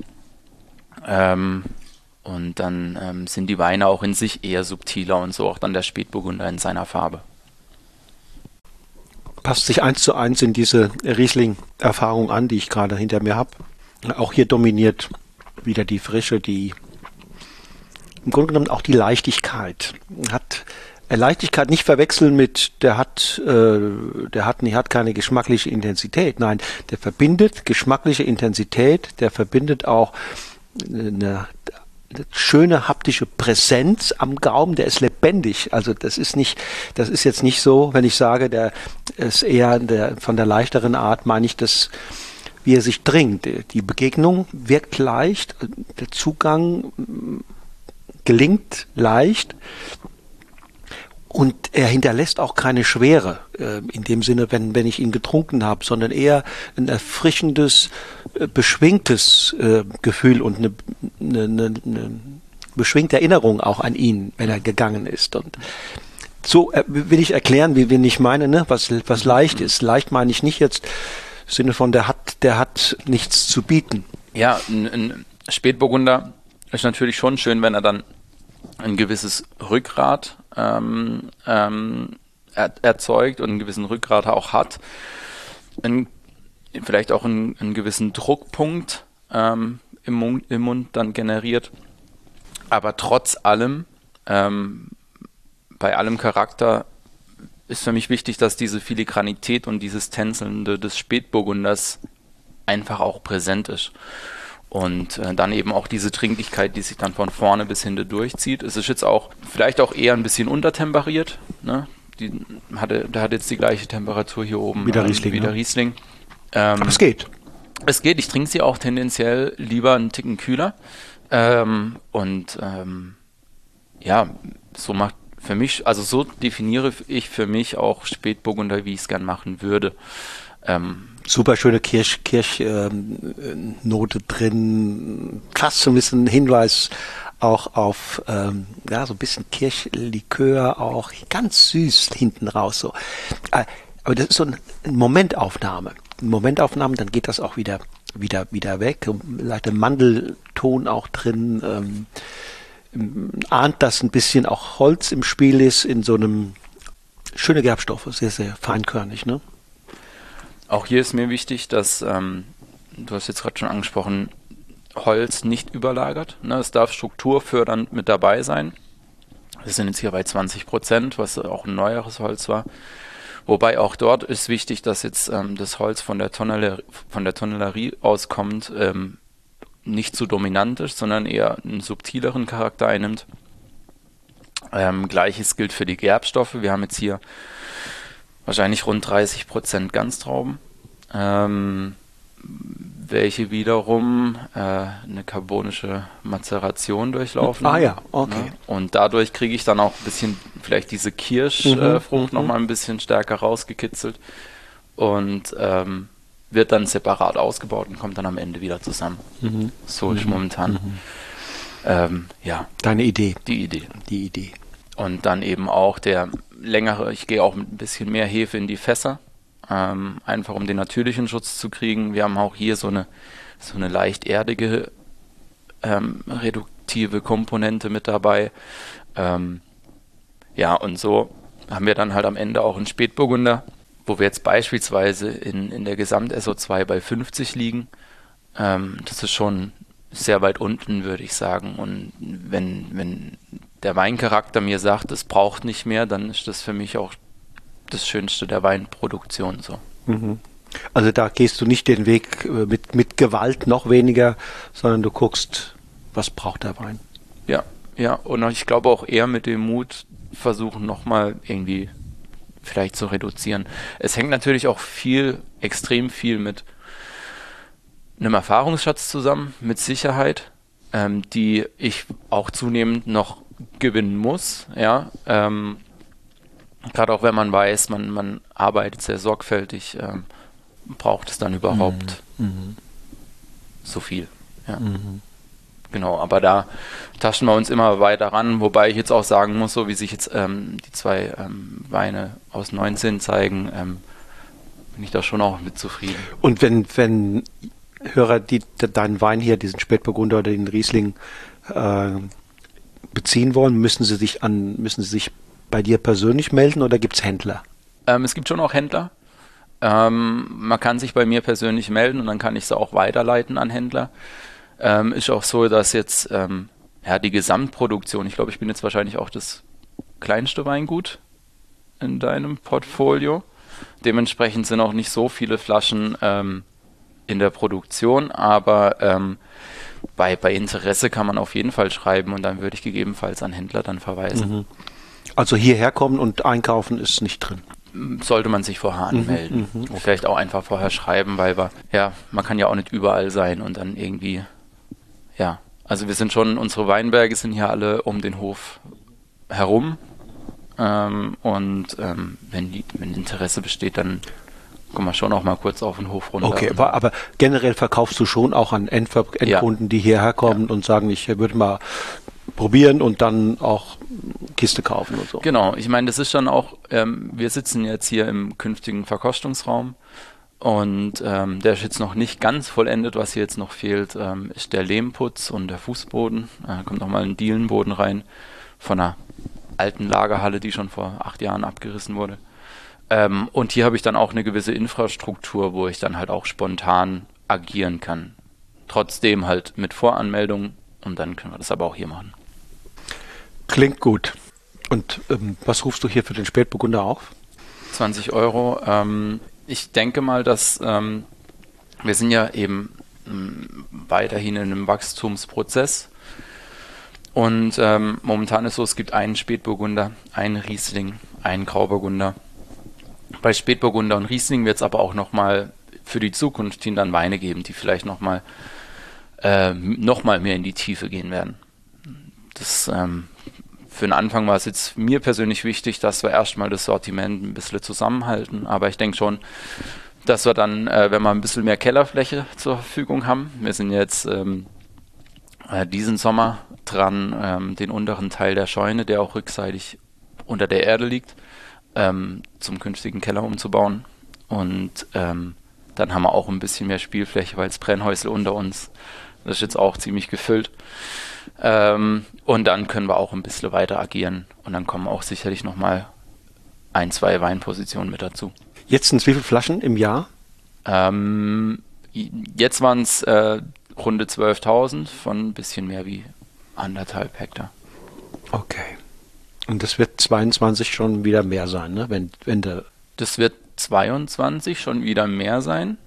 Ähm, und dann ähm, sind die Weine auch in sich eher subtiler und so auch dann der Spätburgunder in seiner Farbe. Passt sich eins zu eins in diese Riesling-Erfahrung an, die ich gerade hinter mir habe. Auch hier dominiert wieder die Frische, die im Grunde genommen auch die Leichtigkeit. Hat Leichtigkeit nicht verwechseln mit der hat äh, der hat nicht hat keine geschmackliche Intensität. Nein, der verbindet geschmackliche Intensität, der verbindet auch eine, schöne haptische Präsenz am Gaumen, der ist lebendig. Also das ist nicht, das ist jetzt nicht so, wenn ich sage, der ist eher der, von der leichteren Art, meine ich das, wie er sich dringt. Die Begegnung wirkt leicht, der Zugang gelingt leicht und er hinterlässt auch keine Schwere äh, in dem Sinne, wenn, wenn ich ihn getrunken habe, sondern eher ein erfrischendes, äh, beschwingtes äh, Gefühl und eine, eine, eine, eine beschwingte Erinnerung auch an ihn, wenn er gegangen ist. Und so äh, will ich erklären, wie, wie ich meine, ne? was, was leicht ist. Leicht meine ich nicht jetzt im Sinne von, der hat, der hat nichts zu bieten. Ja, ein, ein Spätburgunder ist natürlich schon schön, wenn er dann ein gewisses Rückgrat ähm, ähm, er, erzeugt und einen gewissen Rückgrat auch hat. Ein, vielleicht auch einen, einen gewissen Druckpunkt ähm, im, Mund, im Mund dann generiert. Aber trotz allem, ähm, bei allem Charakter ist für mich wichtig, dass diese Filigranität und dieses Tänzelnde des Spätburgunders einfach auch präsent ist. Und äh, dann eben auch diese Trinklichkeit, die sich dann von vorne bis hinten durchzieht. Es ist jetzt auch vielleicht auch eher ein bisschen untertemperiert. Ne? Die hatte, der hat jetzt die gleiche Temperatur hier oben wie der ähm, Riesling. Wie der ne? Riesling. Ähm, Aber es geht. Es geht. Ich trinke sie auch tendenziell lieber einen Ticken kühler. Ähm, und ähm, ja, so macht für mich, also so definiere ich für mich auch Spätburgunder, wie ich es gern machen würde. Ähm, Super schöne Kirsch, Kirschnote ähm, drin. Fast so ein bisschen Hinweis auch auf ähm, ja so ein bisschen Kirschlikör auch ganz süß hinten raus so. Äh, aber das ist so eine Momentaufnahme. Eine Momentaufnahme, dann geht das auch wieder wieder wieder weg. Leichter Mandelton auch drin. Ähm, ahnt, dass ein bisschen auch Holz im Spiel ist in so einem schöne Gerbstoffe, sehr sehr feinkörnig, ne? Auch hier ist mir wichtig, dass, ähm, du hast jetzt gerade schon angesprochen, Holz nicht überlagert. Ne? Es darf strukturfördernd mit dabei sein. Wir sind jetzt hier bei 20 Prozent, was auch ein neueres Holz war. Wobei auch dort ist wichtig, dass jetzt ähm, das Holz von der, Tonnelle, von der Tonellerie auskommt, ähm, nicht zu dominant ist, sondern eher einen subtileren Charakter einnimmt. Ähm, Gleiches gilt für die Gerbstoffe. Wir haben jetzt hier wahrscheinlich rund 30 Prozent Ganztrauben, ähm, welche wiederum äh, eine karbonische Mazeration durchlaufen. Ah ja, okay. Ne? Und dadurch kriege ich dann auch ein bisschen vielleicht diese Kirschfrucht mhm, äh, mhm. nochmal ein bisschen stärker rausgekitzelt und ähm, wird dann separat ausgebaut und kommt dann am Ende wieder zusammen. Mhm. So ist mhm. momentan. Mhm. Ähm, ja. Deine Idee. Die Idee. Die Idee. Und dann eben auch der längere, ich gehe auch mit ein bisschen mehr Hefe in die Fässer, ähm, einfach um den natürlichen Schutz zu kriegen. Wir haben auch hier so eine, so eine leicht erdige ähm, reduktive Komponente mit dabei. Ähm, ja, und so haben wir dann halt am Ende auch einen Spätburgunder, wo wir jetzt beispielsweise in, in der Gesamt-SO2 bei 50 liegen. Ähm, das ist schon sehr weit unten, würde ich sagen. Und wenn, wenn der Weincharakter mir sagt, es braucht nicht mehr, dann ist das für mich auch das Schönste der Weinproduktion so. Mhm. Also da gehst du nicht den Weg äh, mit, mit Gewalt noch weniger, sondern du guckst, was braucht der Wein. Ja, ja, und ich glaube auch eher mit dem Mut versuchen nochmal irgendwie vielleicht zu reduzieren. Es hängt natürlich auch viel, extrem viel mit einem Erfahrungsschatz zusammen, mit Sicherheit, ähm, die ich auch zunehmend noch gewinnen muss, ja. Ähm, Gerade auch wenn man weiß, man, man arbeitet sehr sorgfältig, ähm, braucht es dann überhaupt mhm. mhm. so viel. Ja. Mhm. Genau, aber da taschen wir uns immer weiter ran, wobei ich jetzt auch sagen muss, so wie sich jetzt ähm, die zwei ähm, Weine aus 19 zeigen, ähm, bin ich da schon auch mit zufrieden. Und wenn, wenn Hörer die, deinen Wein hier, diesen Spätburgunder oder den Riesling, äh, beziehen wollen, müssen sie sich an, müssen sie sich bei dir persönlich melden oder gibt es Händler? Ähm, es gibt schon auch Händler. Ähm, man kann sich bei mir persönlich melden und dann kann ich es auch weiterleiten an Händler. Ähm, ist auch so, dass jetzt ähm, ja, die Gesamtproduktion. Ich glaube, ich bin jetzt wahrscheinlich auch das kleinste Weingut in deinem Portfolio. Dementsprechend sind auch nicht so viele Flaschen ähm, in der Produktion, aber ähm, bei, bei Interesse kann man auf jeden Fall schreiben und dann würde ich gegebenenfalls an Händler dann verweisen. Mhm. Also hierher kommen und einkaufen ist nicht drin. Sollte man sich vorher mhm, anmelden. Mhm, okay. Vielleicht auch einfach vorher schreiben, weil wir, ja, man kann ja auch nicht überall sein und dann irgendwie, ja. Also wir sind schon, unsere Weinberge sind hier alle um den Hof herum. Ähm, und ähm, wenn, die, wenn Interesse besteht, dann kommen wir schon auch mal kurz auf den Hof runter. Okay, aber, aber generell verkaufst du schon auch an Endver Endkunden, ja. die hierher kommen ja. und sagen, ich würde mal probieren und dann auch Kiste kaufen und so. Genau, ich meine, das ist dann auch, ähm, wir sitzen jetzt hier im künftigen Verkostungsraum und ähm, der ist jetzt noch nicht ganz vollendet. Was hier jetzt noch fehlt, ähm, ist der Lehmputz und der Fußboden. Da kommt nochmal ein Dielenboden rein von einer alten Lagerhalle, die schon vor acht Jahren abgerissen wurde. Ähm, und hier habe ich dann auch eine gewisse Infrastruktur, wo ich dann halt auch spontan agieren kann. Trotzdem halt mit Voranmeldung und dann können wir das aber auch hier machen. Klingt gut. Und ähm, was rufst du hier für den Spätburgunder auf? 20 Euro. Ähm, ich denke mal, dass ähm, wir sind ja eben ähm, weiterhin in einem Wachstumsprozess. Und ähm, momentan ist so, es gibt einen Spätburgunder, einen Riesling, einen Grauburgunder. Bei Spätburgunder und Riesling wird es aber auch nochmal für die Zukunft hin dann Weine geben, die vielleicht nochmal äh, nochmal mehr in die Tiefe gehen werden. Das, ähm, für den Anfang war es jetzt mir persönlich wichtig, dass wir erstmal das Sortiment ein bisschen zusammenhalten, aber ich denke schon, dass wir dann, äh, wenn wir ein bisschen mehr Kellerfläche zur Verfügung haben, wir sind jetzt ähm, äh, diesen Sommer dran, ähm, den unteren Teil der Scheune, der auch rückseitig unter der Erde liegt, ähm, zum künftigen Keller umzubauen. Und ähm, dann haben wir auch ein bisschen mehr Spielfläche, weil das Brennhäusl unter uns das ist jetzt auch ziemlich gefüllt. Ähm, und dann können wir auch ein bisschen weiter agieren. Und dann kommen auch sicherlich nochmal ein, zwei Weinpositionen mit dazu. Jetzt sind es wie viele Flaschen im Jahr? Ähm, jetzt waren es äh, runde 12.000 von ein bisschen mehr wie anderthalb Hektar. Okay. Und das wird 22 schon wieder mehr sein, ne? Wenn, wenn der das wird 22 schon wieder mehr sein.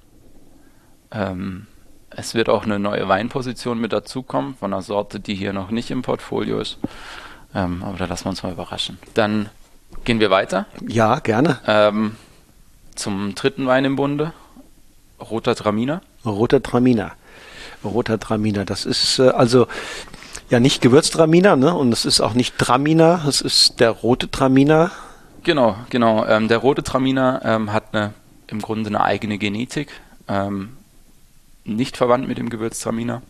Ähm, es wird auch eine neue Weinposition mit dazukommen von einer Sorte, die hier noch nicht im Portfolio ist. Ähm, aber da lassen wir uns mal überraschen. Dann gehen wir weiter. Ja, gerne. Ähm, zum dritten Wein im Bunde. Roter Traminer. Roter Traminer. Roter Traminer. Das ist äh, also ja nicht Gewürztraminer, ne? Und es ist auch nicht Traminer, es ist der rote Traminer. Genau, genau. Ähm, der rote Traminer ähm, hat eine, im Grunde eine eigene Genetik. Ähm, nicht verwandt mit dem Gewürztraminer,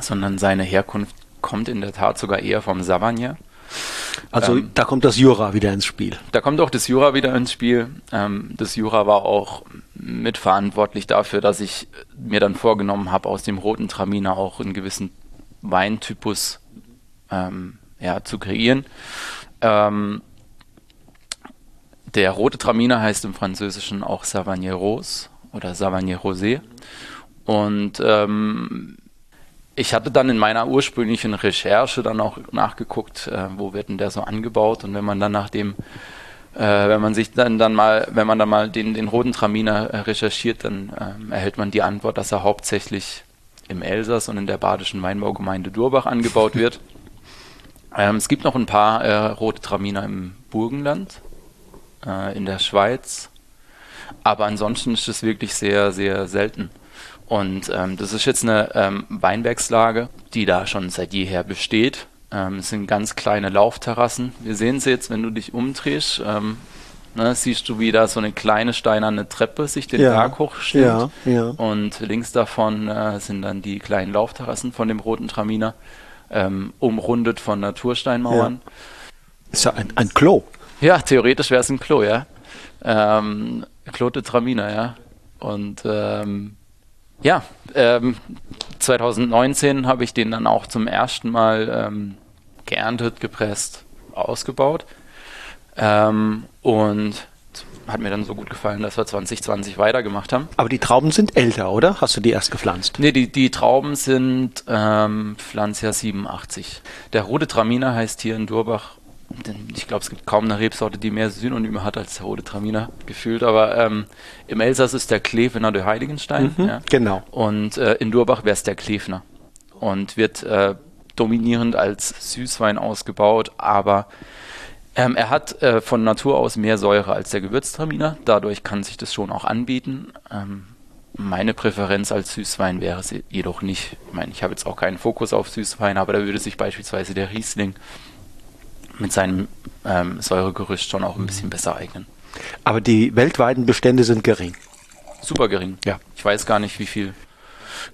sondern seine Herkunft kommt in der Tat sogar eher vom Savagnin. Also ähm, da kommt das Jura wieder ins Spiel. Da kommt auch das Jura wieder ins Spiel. Ähm, das Jura war auch mitverantwortlich dafür, dass ich mir dann vorgenommen habe, aus dem roten Traminer auch einen gewissen Weintypus ähm, ja, zu kreieren. Ähm, der rote Traminer heißt im Französischen auch Savagnin Rose oder Savagnin Rosé. Und ähm, ich hatte dann in meiner ursprünglichen Recherche dann auch nachgeguckt, äh, wo wird denn der so angebaut und wenn man dann nach dem äh, wenn man sich dann, dann mal, wenn man dann mal den, den roten Traminer äh, recherchiert, dann ähm, erhält man die Antwort, dass er hauptsächlich im Elsass und in der badischen Weinbaugemeinde Durbach angebaut wird. Ähm, es gibt noch ein paar äh, rote Traminer im Burgenland, äh, in der Schweiz, aber ansonsten ist es wirklich sehr, sehr selten. Und ähm, das ist jetzt eine ähm, Weinbergslage, die da schon seit jeher besteht. Ähm, es sind ganz kleine Laufterrassen. Wir sehen sie jetzt, wenn du dich umdrehst. Ähm, ne, siehst du, wie da so eine kleine steinerne Treppe sich den ja, Berg hochsteht. Ja, ja. Und links davon äh, sind dann die kleinen Laufterrassen von dem roten Traminer, ähm, umrundet von Natursteinmauern. Ja. Ist ja ein, ein Klo. Ja, theoretisch wäre es ein Klo, ja. Ähm, Klo de Traminer, ja. Und ähm, ja, ähm, 2019 habe ich den dann auch zum ersten Mal ähm, geerntet, gepresst, ausgebaut. Ähm, und hat mir dann so gut gefallen, dass wir 2020 weitergemacht haben. Aber die Trauben sind älter, oder? Hast du die erst gepflanzt? Nee, die, die Trauben sind ähm, Pflanzjahr 87. Der rote Traminer heißt hier in Durbach, ich glaube, es gibt kaum eine Rebsorte, die mehr Synonyme hat als der rote Traminer, gefühlt. Aber ähm, im Elsass ist der Klefener der Heiligenstein. Mhm, ja. Genau. Und äh, in Durbach wäre es der Klefner. Und wird äh, dominierend als Süßwein ausgebaut, aber ähm, er hat äh, von Natur aus mehr Säure als der Gewürztraminer, dadurch kann sich das schon auch anbieten. Ähm, meine Präferenz als Süßwein wäre es jedoch nicht. Ich meine, ich habe jetzt auch keinen Fokus auf Süßwein, aber da würde sich beispielsweise der Riesling mit seinem ähm, Säuregerüst schon auch ein bisschen besser eignen. Aber die weltweiten Bestände sind gering. Super gering. Ja. Ich weiß gar nicht, wie viel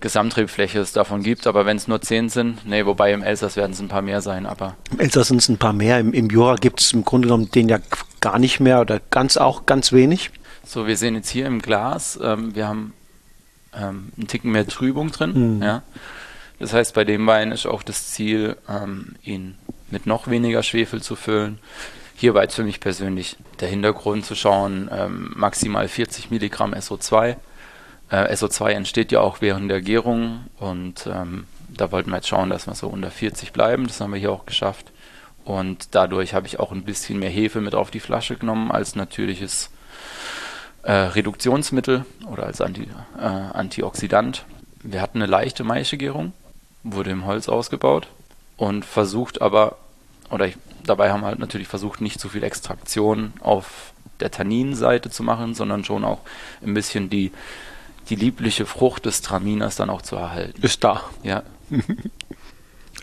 Gesamtrebfläche es davon gibt, aber wenn es nur zehn sind, nee, wobei im Elsass werden es ein paar mehr sein, aber. Im Elsass sind es ein paar mehr, im, im Jura gibt es im Grunde genommen den ja gar nicht mehr oder ganz auch ganz wenig. So, wir sehen jetzt hier im Glas, ähm, wir haben ähm, einen Ticken mehr Trübung drin, mhm. ja. Das heißt, bei dem Wein ist auch das Ziel, ähm, ihn mit noch weniger Schwefel zu füllen. Hier war jetzt für mich persönlich der Hintergrund zu schauen, ähm, maximal 40 Milligramm SO2 äh, SO2 entsteht ja auch während der Gärung und ähm, da wollten wir jetzt schauen, dass wir so unter 40 bleiben. Das haben wir hier auch geschafft. Und dadurch habe ich auch ein bisschen mehr Hefe mit auf die Flasche genommen als natürliches äh, Reduktionsmittel oder als Anti, äh, Antioxidant. Wir hatten eine leichte Maischegärung, wurde im Holz ausgebaut und versucht aber, oder ich, dabei haben wir halt natürlich versucht, nicht zu viel Extraktion auf der Tanninseite zu machen, sondern schon auch ein bisschen die die liebliche Frucht des Traminers dann auch zu erhalten. Ist da. Ja.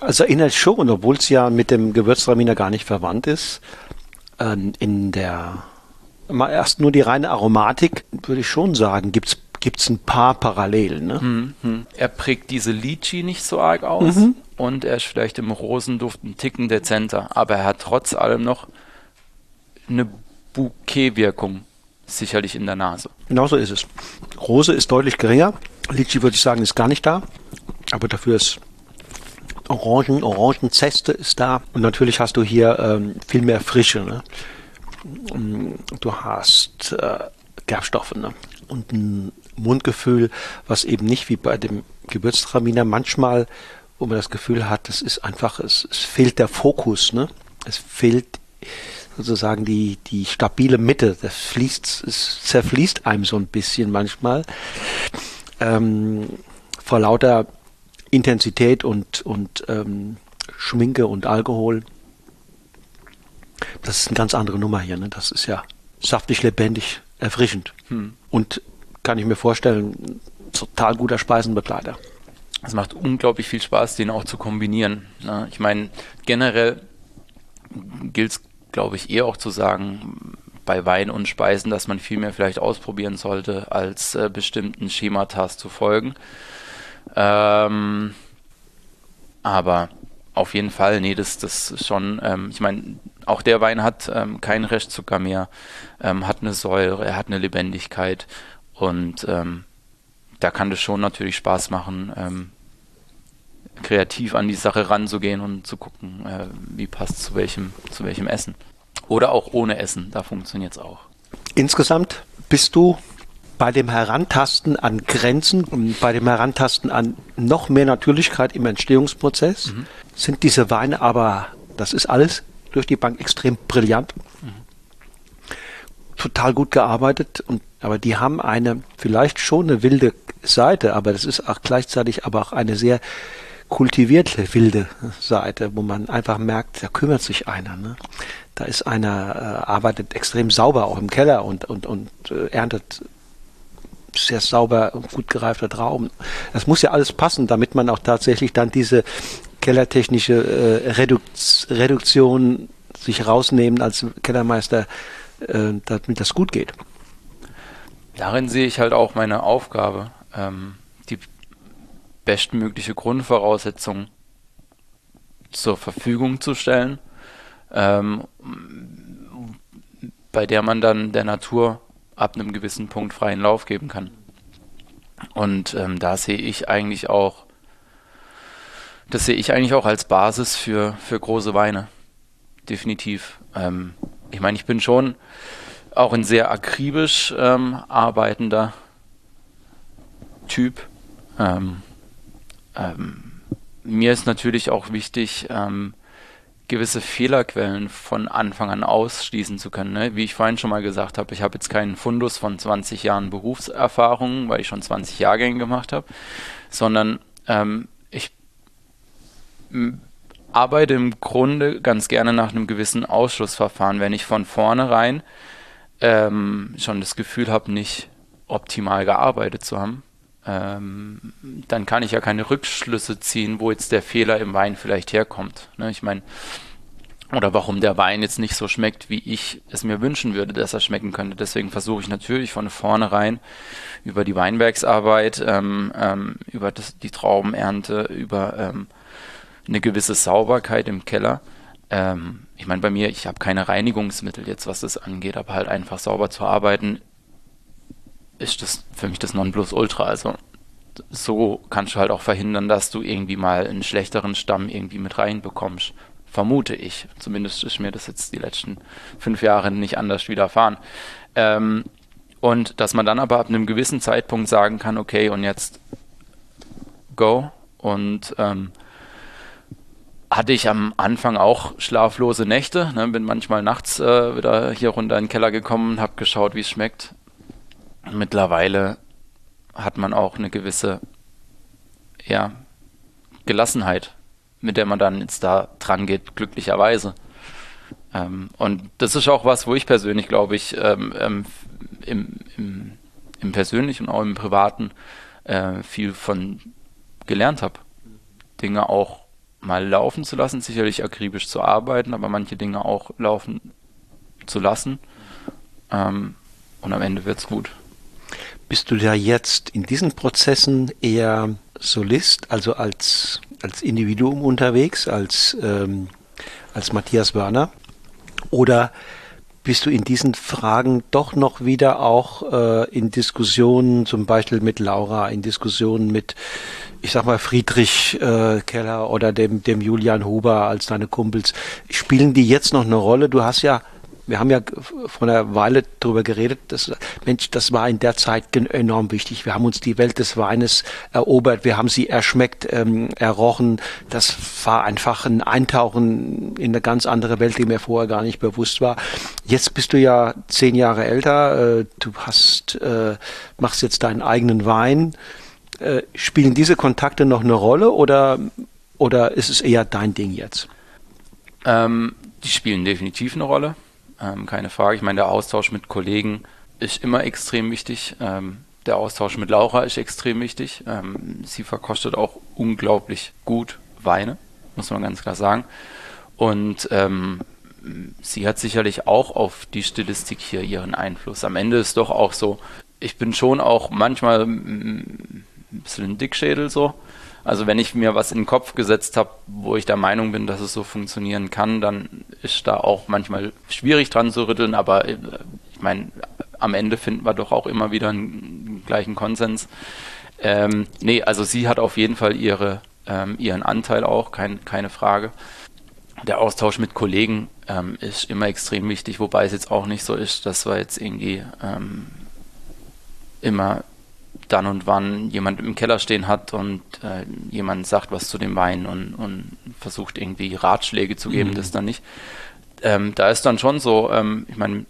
Also erinnert schon, obwohl es ja mit dem Gewürztraminer gar nicht verwandt ist, äh, in der mal erst nur die reine Aromatik, würde ich schon sagen, gibt es ein paar Parallelen. Ne? Mhm. Er prägt diese Litchi nicht so arg aus mhm. und er ist vielleicht im Rosenduft ein Ticken dezenter, aber er hat trotz allem noch eine Bouquet-Wirkung sicherlich in der Nase. Genau so ist es. Rose ist deutlich geringer. Litchi würde ich sagen, ist gar nicht da. Aber dafür ist Orangen, Orangenzeste ist da. Und natürlich hast du hier ähm, viel mehr Frische. Ne? Mm, du hast äh, Gerbstoffe ne? und ein Mundgefühl, was eben nicht wie bei dem Gewürztraminer manchmal, wo man das Gefühl hat, es ist einfach, es, es fehlt der Fokus. Ne? Es fehlt sozusagen die, die stabile Mitte. Das fließt, es zerfließt einem so ein bisschen manchmal. Ähm, vor lauter Intensität und, und ähm, Schminke und Alkohol. Das ist eine ganz andere Nummer hier. Ne? Das ist ja saftig, lebendig, erfrischend. Hm. Und kann ich mir vorstellen, total guter Speisenbegleiter. Es macht unglaublich viel Spaß, den auch zu kombinieren. Ne? Ich meine, generell gilt es glaube ich, eher auch zu sagen, bei Wein und Speisen, dass man viel mehr vielleicht ausprobieren sollte, als äh, bestimmten Schematas zu folgen. Ähm, aber auf jeden Fall, nee, das, das ist schon, ähm, ich meine, auch der Wein hat ähm, keinen Restzucker mehr, ähm, hat eine Säure, er hat eine Lebendigkeit und ähm, da kann das schon natürlich Spaß machen, ähm, kreativ an die Sache ranzugehen und zu gucken, äh, wie passt zu welchem, zu welchem Essen. Oder auch ohne Essen, da funktioniert es auch. Insgesamt bist du bei dem Herantasten an Grenzen und bei dem Herantasten an noch mehr Natürlichkeit im Entstehungsprozess mhm. sind diese Weine aber, das ist alles durch die Bank extrem brillant. Mhm. Total gut gearbeitet und aber die haben eine vielleicht schon eine wilde Seite, aber das ist auch gleichzeitig aber auch eine sehr kultivierte wilde Seite, wo man einfach merkt, da kümmert sich einer. Ne? Da ist einer, äh, arbeitet extrem sauber auch im Keller und, und, und äh, erntet sehr sauber und gut gereifter Trauben. Das muss ja alles passen, damit man auch tatsächlich dann diese kellertechnische äh, Redu Reduktion sich rausnehmen als Kellermeister, äh, damit das gut geht. Darin sehe ich halt auch meine Aufgabe. Ähm bestmögliche Grundvoraussetzung zur Verfügung zu stellen, ähm, bei der man dann der Natur ab einem gewissen Punkt freien Lauf geben kann. Und ähm, da sehe ich eigentlich auch, das sehe ich eigentlich auch als Basis für, für große Weine. Definitiv. Ähm, ich meine, ich bin schon auch ein sehr akribisch ähm, arbeitender Typ. Ähm, ähm, mir ist natürlich auch wichtig, ähm, gewisse Fehlerquellen von Anfang an ausschließen zu können. Ne? Wie ich vorhin schon mal gesagt habe, ich habe jetzt keinen Fundus von 20 Jahren Berufserfahrung, weil ich schon 20 Jahrgänge gemacht habe, sondern ähm, ich arbeite im Grunde ganz gerne nach einem gewissen Ausschlussverfahren, wenn ich von vornherein ähm, schon das Gefühl habe, nicht optimal gearbeitet zu haben, ähm, dann kann ich ja keine Rückschlüsse ziehen, wo jetzt der Fehler im Wein vielleicht herkommt. Ne? Ich meine, oder warum der Wein jetzt nicht so schmeckt, wie ich es mir wünschen würde, dass er schmecken könnte. Deswegen versuche ich natürlich von vornherein über die Weinbergsarbeit, ähm, ähm, über das, die Traubenernte, über ähm, eine gewisse Sauberkeit im Keller. Ähm, ich meine, bei mir, ich habe keine Reinigungsmittel jetzt, was das angeht, aber halt einfach sauber zu arbeiten, ist das für mich das Nonplusultra. Also so kannst du halt auch verhindern, dass du irgendwie mal einen schlechteren Stamm irgendwie mit reinbekommst. Vermute ich. Zumindest ist mir das jetzt die letzten fünf Jahre nicht anders widerfahren. Ähm, und dass man dann aber ab einem gewissen Zeitpunkt sagen kann, okay, und jetzt go. Und ähm, hatte ich am Anfang auch schlaflose Nächte. Ne? Bin manchmal nachts äh, wieder hier runter in den Keller gekommen, habe geschaut, wie es schmeckt. Mittlerweile hat man auch eine gewisse ja, Gelassenheit, mit der man dann jetzt da dran geht, glücklicherweise. Ähm, und das ist auch was, wo ich persönlich, glaube ich, ähm, ähm, im, im, im persönlichen und auch im privaten äh, viel von gelernt habe. Dinge auch mal laufen zu lassen, sicherlich akribisch zu arbeiten, aber manche Dinge auch laufen zu lassen. Ähm, und am Ende wird's gut. Bist du da jetzt in diesen Prozessen eher Solist, also als, als Individuum unterwegs, als, ähm, als Matthias Werner? Oder bist du in diesen Fragen doch noch wieder auch äh, in Diskussionen, zum Beispiel mit Laura, in Diskussionen mit, ich sag mal, Friedrich äh, Keller oder dem, dem Julian Huber als deine Kumpels, spielen die jetzt noch eine Rolle? Du hast ja wir haben ja vor einer Weile darüber geredet, dass, Mensch, das war in der Zeit enorm wichtig. Wir haben uns die Welt des Weines erobert, wir haben sie erschmeckt, ähm, errochen. Das war einfach ein Eintauchen in eine ganz andere Welt, die mir vorher gar nicht bewusst war. Jetzt bist du ja zehn Jahre älter, äh, du hast, äh, machst jetzt deinen eigenen Wein. Äh, spielen diese Kontakte noch eine Rolle oder, oder ist es eher dein Ding jetzt? Ähm, die spielen definitiv eine Rolle ähm, keine Frage. Ich meine, der Austausch mit Kollegen ist immer extrem wichtig. Ähm, der Austausch mit Laura ist extrem wichtig. Ähm, sie verkostet auch unglaublich gut Weine, muss man ganz klar sagen. Und ähm, sie hat sicherlich auch auf die Stilistik hier ihren Einfluss. Am Ende ist doch auch so, ich bin schon auch manchmal ein bisschen ein Dickschädel so. Also wenn ich mir was in den Kopf gesetzt habe, wo ich der Meinung bin, dass es so funktionieren kann, dann ist da auch manchmal schwierig dran zu rütteln, aber äh, ich meine, am Ende finden wir doch auch immer wieder einen gleichen Konsens. Ähm, nee, also sie hat auf jeden Fall ihre, ähm, ihren Anteil auch, kein, keine Frage. Der Austausch mit Kollegen ähm, ist immer extrem wichtig, wobei es jetzt auch nicht so ist, dass wir jetzt irgendwie ähm, immer dann und wann jemand im Keller stehen hat und äh, jemand sagt was zu dem Wein und, und versucht irgendwie Ratschläge zu geben, mhm. das dann nicht. Ähm, da ist dann schon so, ähm, ich meine,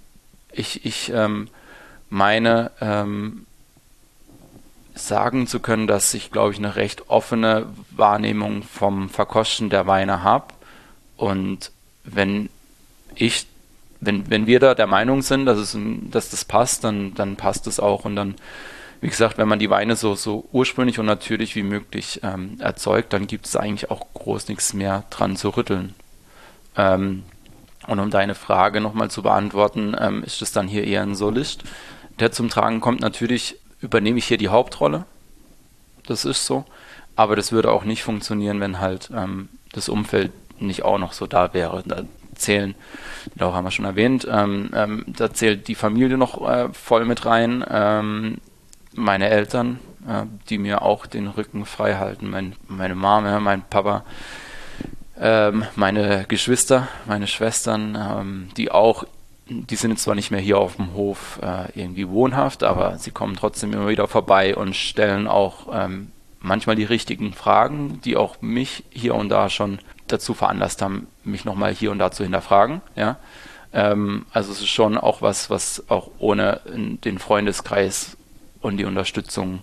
ich, ich ähm, meine ähm, sagen zu können, dass ich, glaube ich, eine recht offene Wahrnehmung vom Verkosten der Weine habe. Und wenn ich, wenn, wenn wir da der Meinung sind, dass, es, dass das passt, dann, dann passt es auch und dann wie gesagt, wenn man die Weine so, so ursprünglich und natürlich wie möglich ähm, erzeugt, dann gibt es eigentlich auch groß nichts mehr dran zu rütteln. Ähm, und um deine Frage nochmal zu beantworten, ähm, ist es dann hier eher ein Solist, der zum Tragen kommt. Natürlich übernehme ich hier die Hauptrolle. Das ist so. Aber das würde auch nicht funktionieren, wenn halt ähm, das Umfeld nicht auch noch so da wäre. Da zählen, auch haben wir schon erwähnt, ähm, ähm, da zählt die Familie noch äh, voll mit rein. Ähm, meine Eltern, äh, die mir auch den Rücken frei halten, mein, meine Mama, mein Papa, ähm, meine Geschwister, meine Schwestern, ähm, die auch die sind zwar nicht mehr hier auf dem Hof äh, irgendwie wohnhaft, aber sie kommen trotzdem immer wieder vorbei und stellen auch ähm, manchmal die richtigen Fragen, die auch mich hier und da schon dazu veranlasst haben, mich nochmal hier und da zu hinterfragen. Ja? Ähm, also es ist schon auch was, was auch ohne den Freundeskreis und die Unterstützung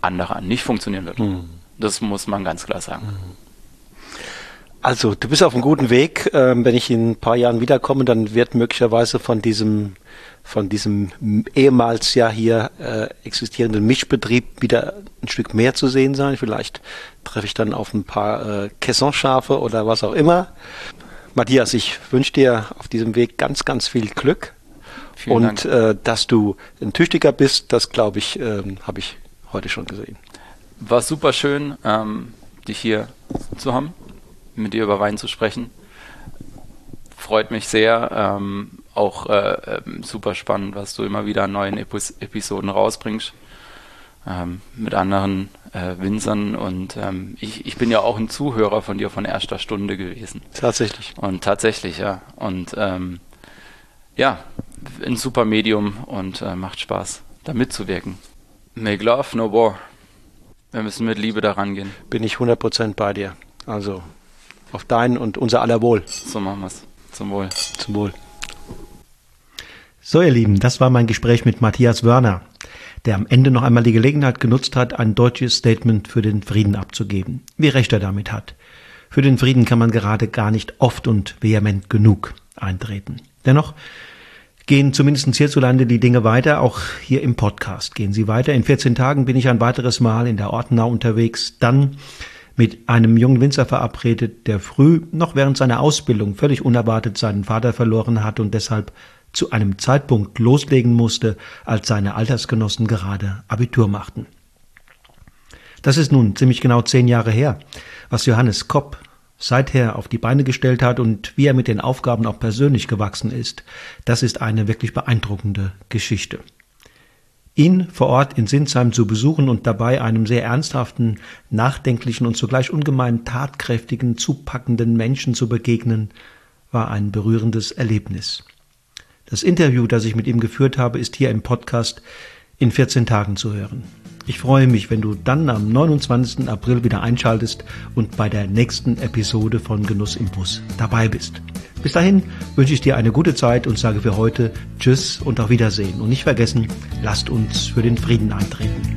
anderer nicht funktionieren wird. Mhm. Das muss man ganz klar sagen. Mhm. Also du bist auf einem guten Weg. Ähm, wenn ich in ein paar Jahren wiederkomme, dann wird möglicherweise von diesem von diesem ehemals ja hier äh, existierenden Mischbetrieb wieder ein Stück mehr zu sehen sein. Vielleicht treffe ich dann auf ein paar äh, Caissonschafe oder was auch immer. Matthias, ich wünsche dir auf diesem Weg ganz, ganz viel Glück. Vielen und äh, dass du ein Tüchtiger bist, das glaube ich, ähm, habe ich heute schon gesehen. War super schön, ähm, dich hier zu haben, mit dir über Wein zu sprechen. Freut mich sehr. Ähm, auch äh, äh, super spannend, was du immer wieder an neuen Epis Episoden rausbringst. Ähm, mit anderen äh, Winzern und ähm, ich, ich bin ja auch ein Zuhörer von dir von erster Stunde gewesen. Tatsächlich. Und tatsächlich, ja. Und ähm, ja, ein super Medium und äh, macht Spaß, da mitzuwirken. Make love, no war. Wir müssen mit Liebe daran gehen. Bin ich 100% bei dir. Also auf dein und unser aller Wohl. So machen wir es. Zum Wohl. Zum Wohl. So, ihr Lieben, das war mein Gespräch mit Matthias Wörner, der am Ende noch einmal die Gelegenheit genutzt hat, ein deutsches Statement für den Frieden abzugeben. Wie recht er damit hat. Für den Frieden kann man gerade gar nicht oft und vehement genug eintreten. Dennoch gehen zumindest hierzulande die Dinge weiter, auch hier im Podcast gehen sie weiter. In 14 Tagen bin ich ein weiteres Mal in der Ortenau unterwegs, dann mit einem jungen Winzer verabredet, der früh, noch während seiner Ausbildung, völlig unerwartet seinen Vater verloren hat und deshalb zu einem Zeitpunkt loslegen musste, als seine Altersgenossen gerade Abitur machten. Das ist nun ziemlich genau zehn Jahre her, was Johannes Kopp seither auf die Beine gestellt hat und wie er mit den Aufgaben auch persönlich gewachsen ist, das ist eine wirklich beeindruckende Geschichte. Ihn vor Ort in Sinsheim zu besuchen und dabei einem sehr ernsthaften, nachdenklichen und zugleich ungemein tatkräftigen, zupackenden Menschen zu begegnen, war ein berührendes Erlebnis. Das Interview, das ich mit ihm geführt habe, ist hier im Podcast in 14 Tagen zu hören. Ich freue mich, wenn du dann am 29. April wieder einschaltest und bei der nächsten Episode von Genuss im Bus dabei bist. Bis dahin wünsche ich dir eine gute Zeit und sage für heute Tschüss und auf Wiedersehen. Und nicht vergessen, lasst uns für den Frieden eintreten.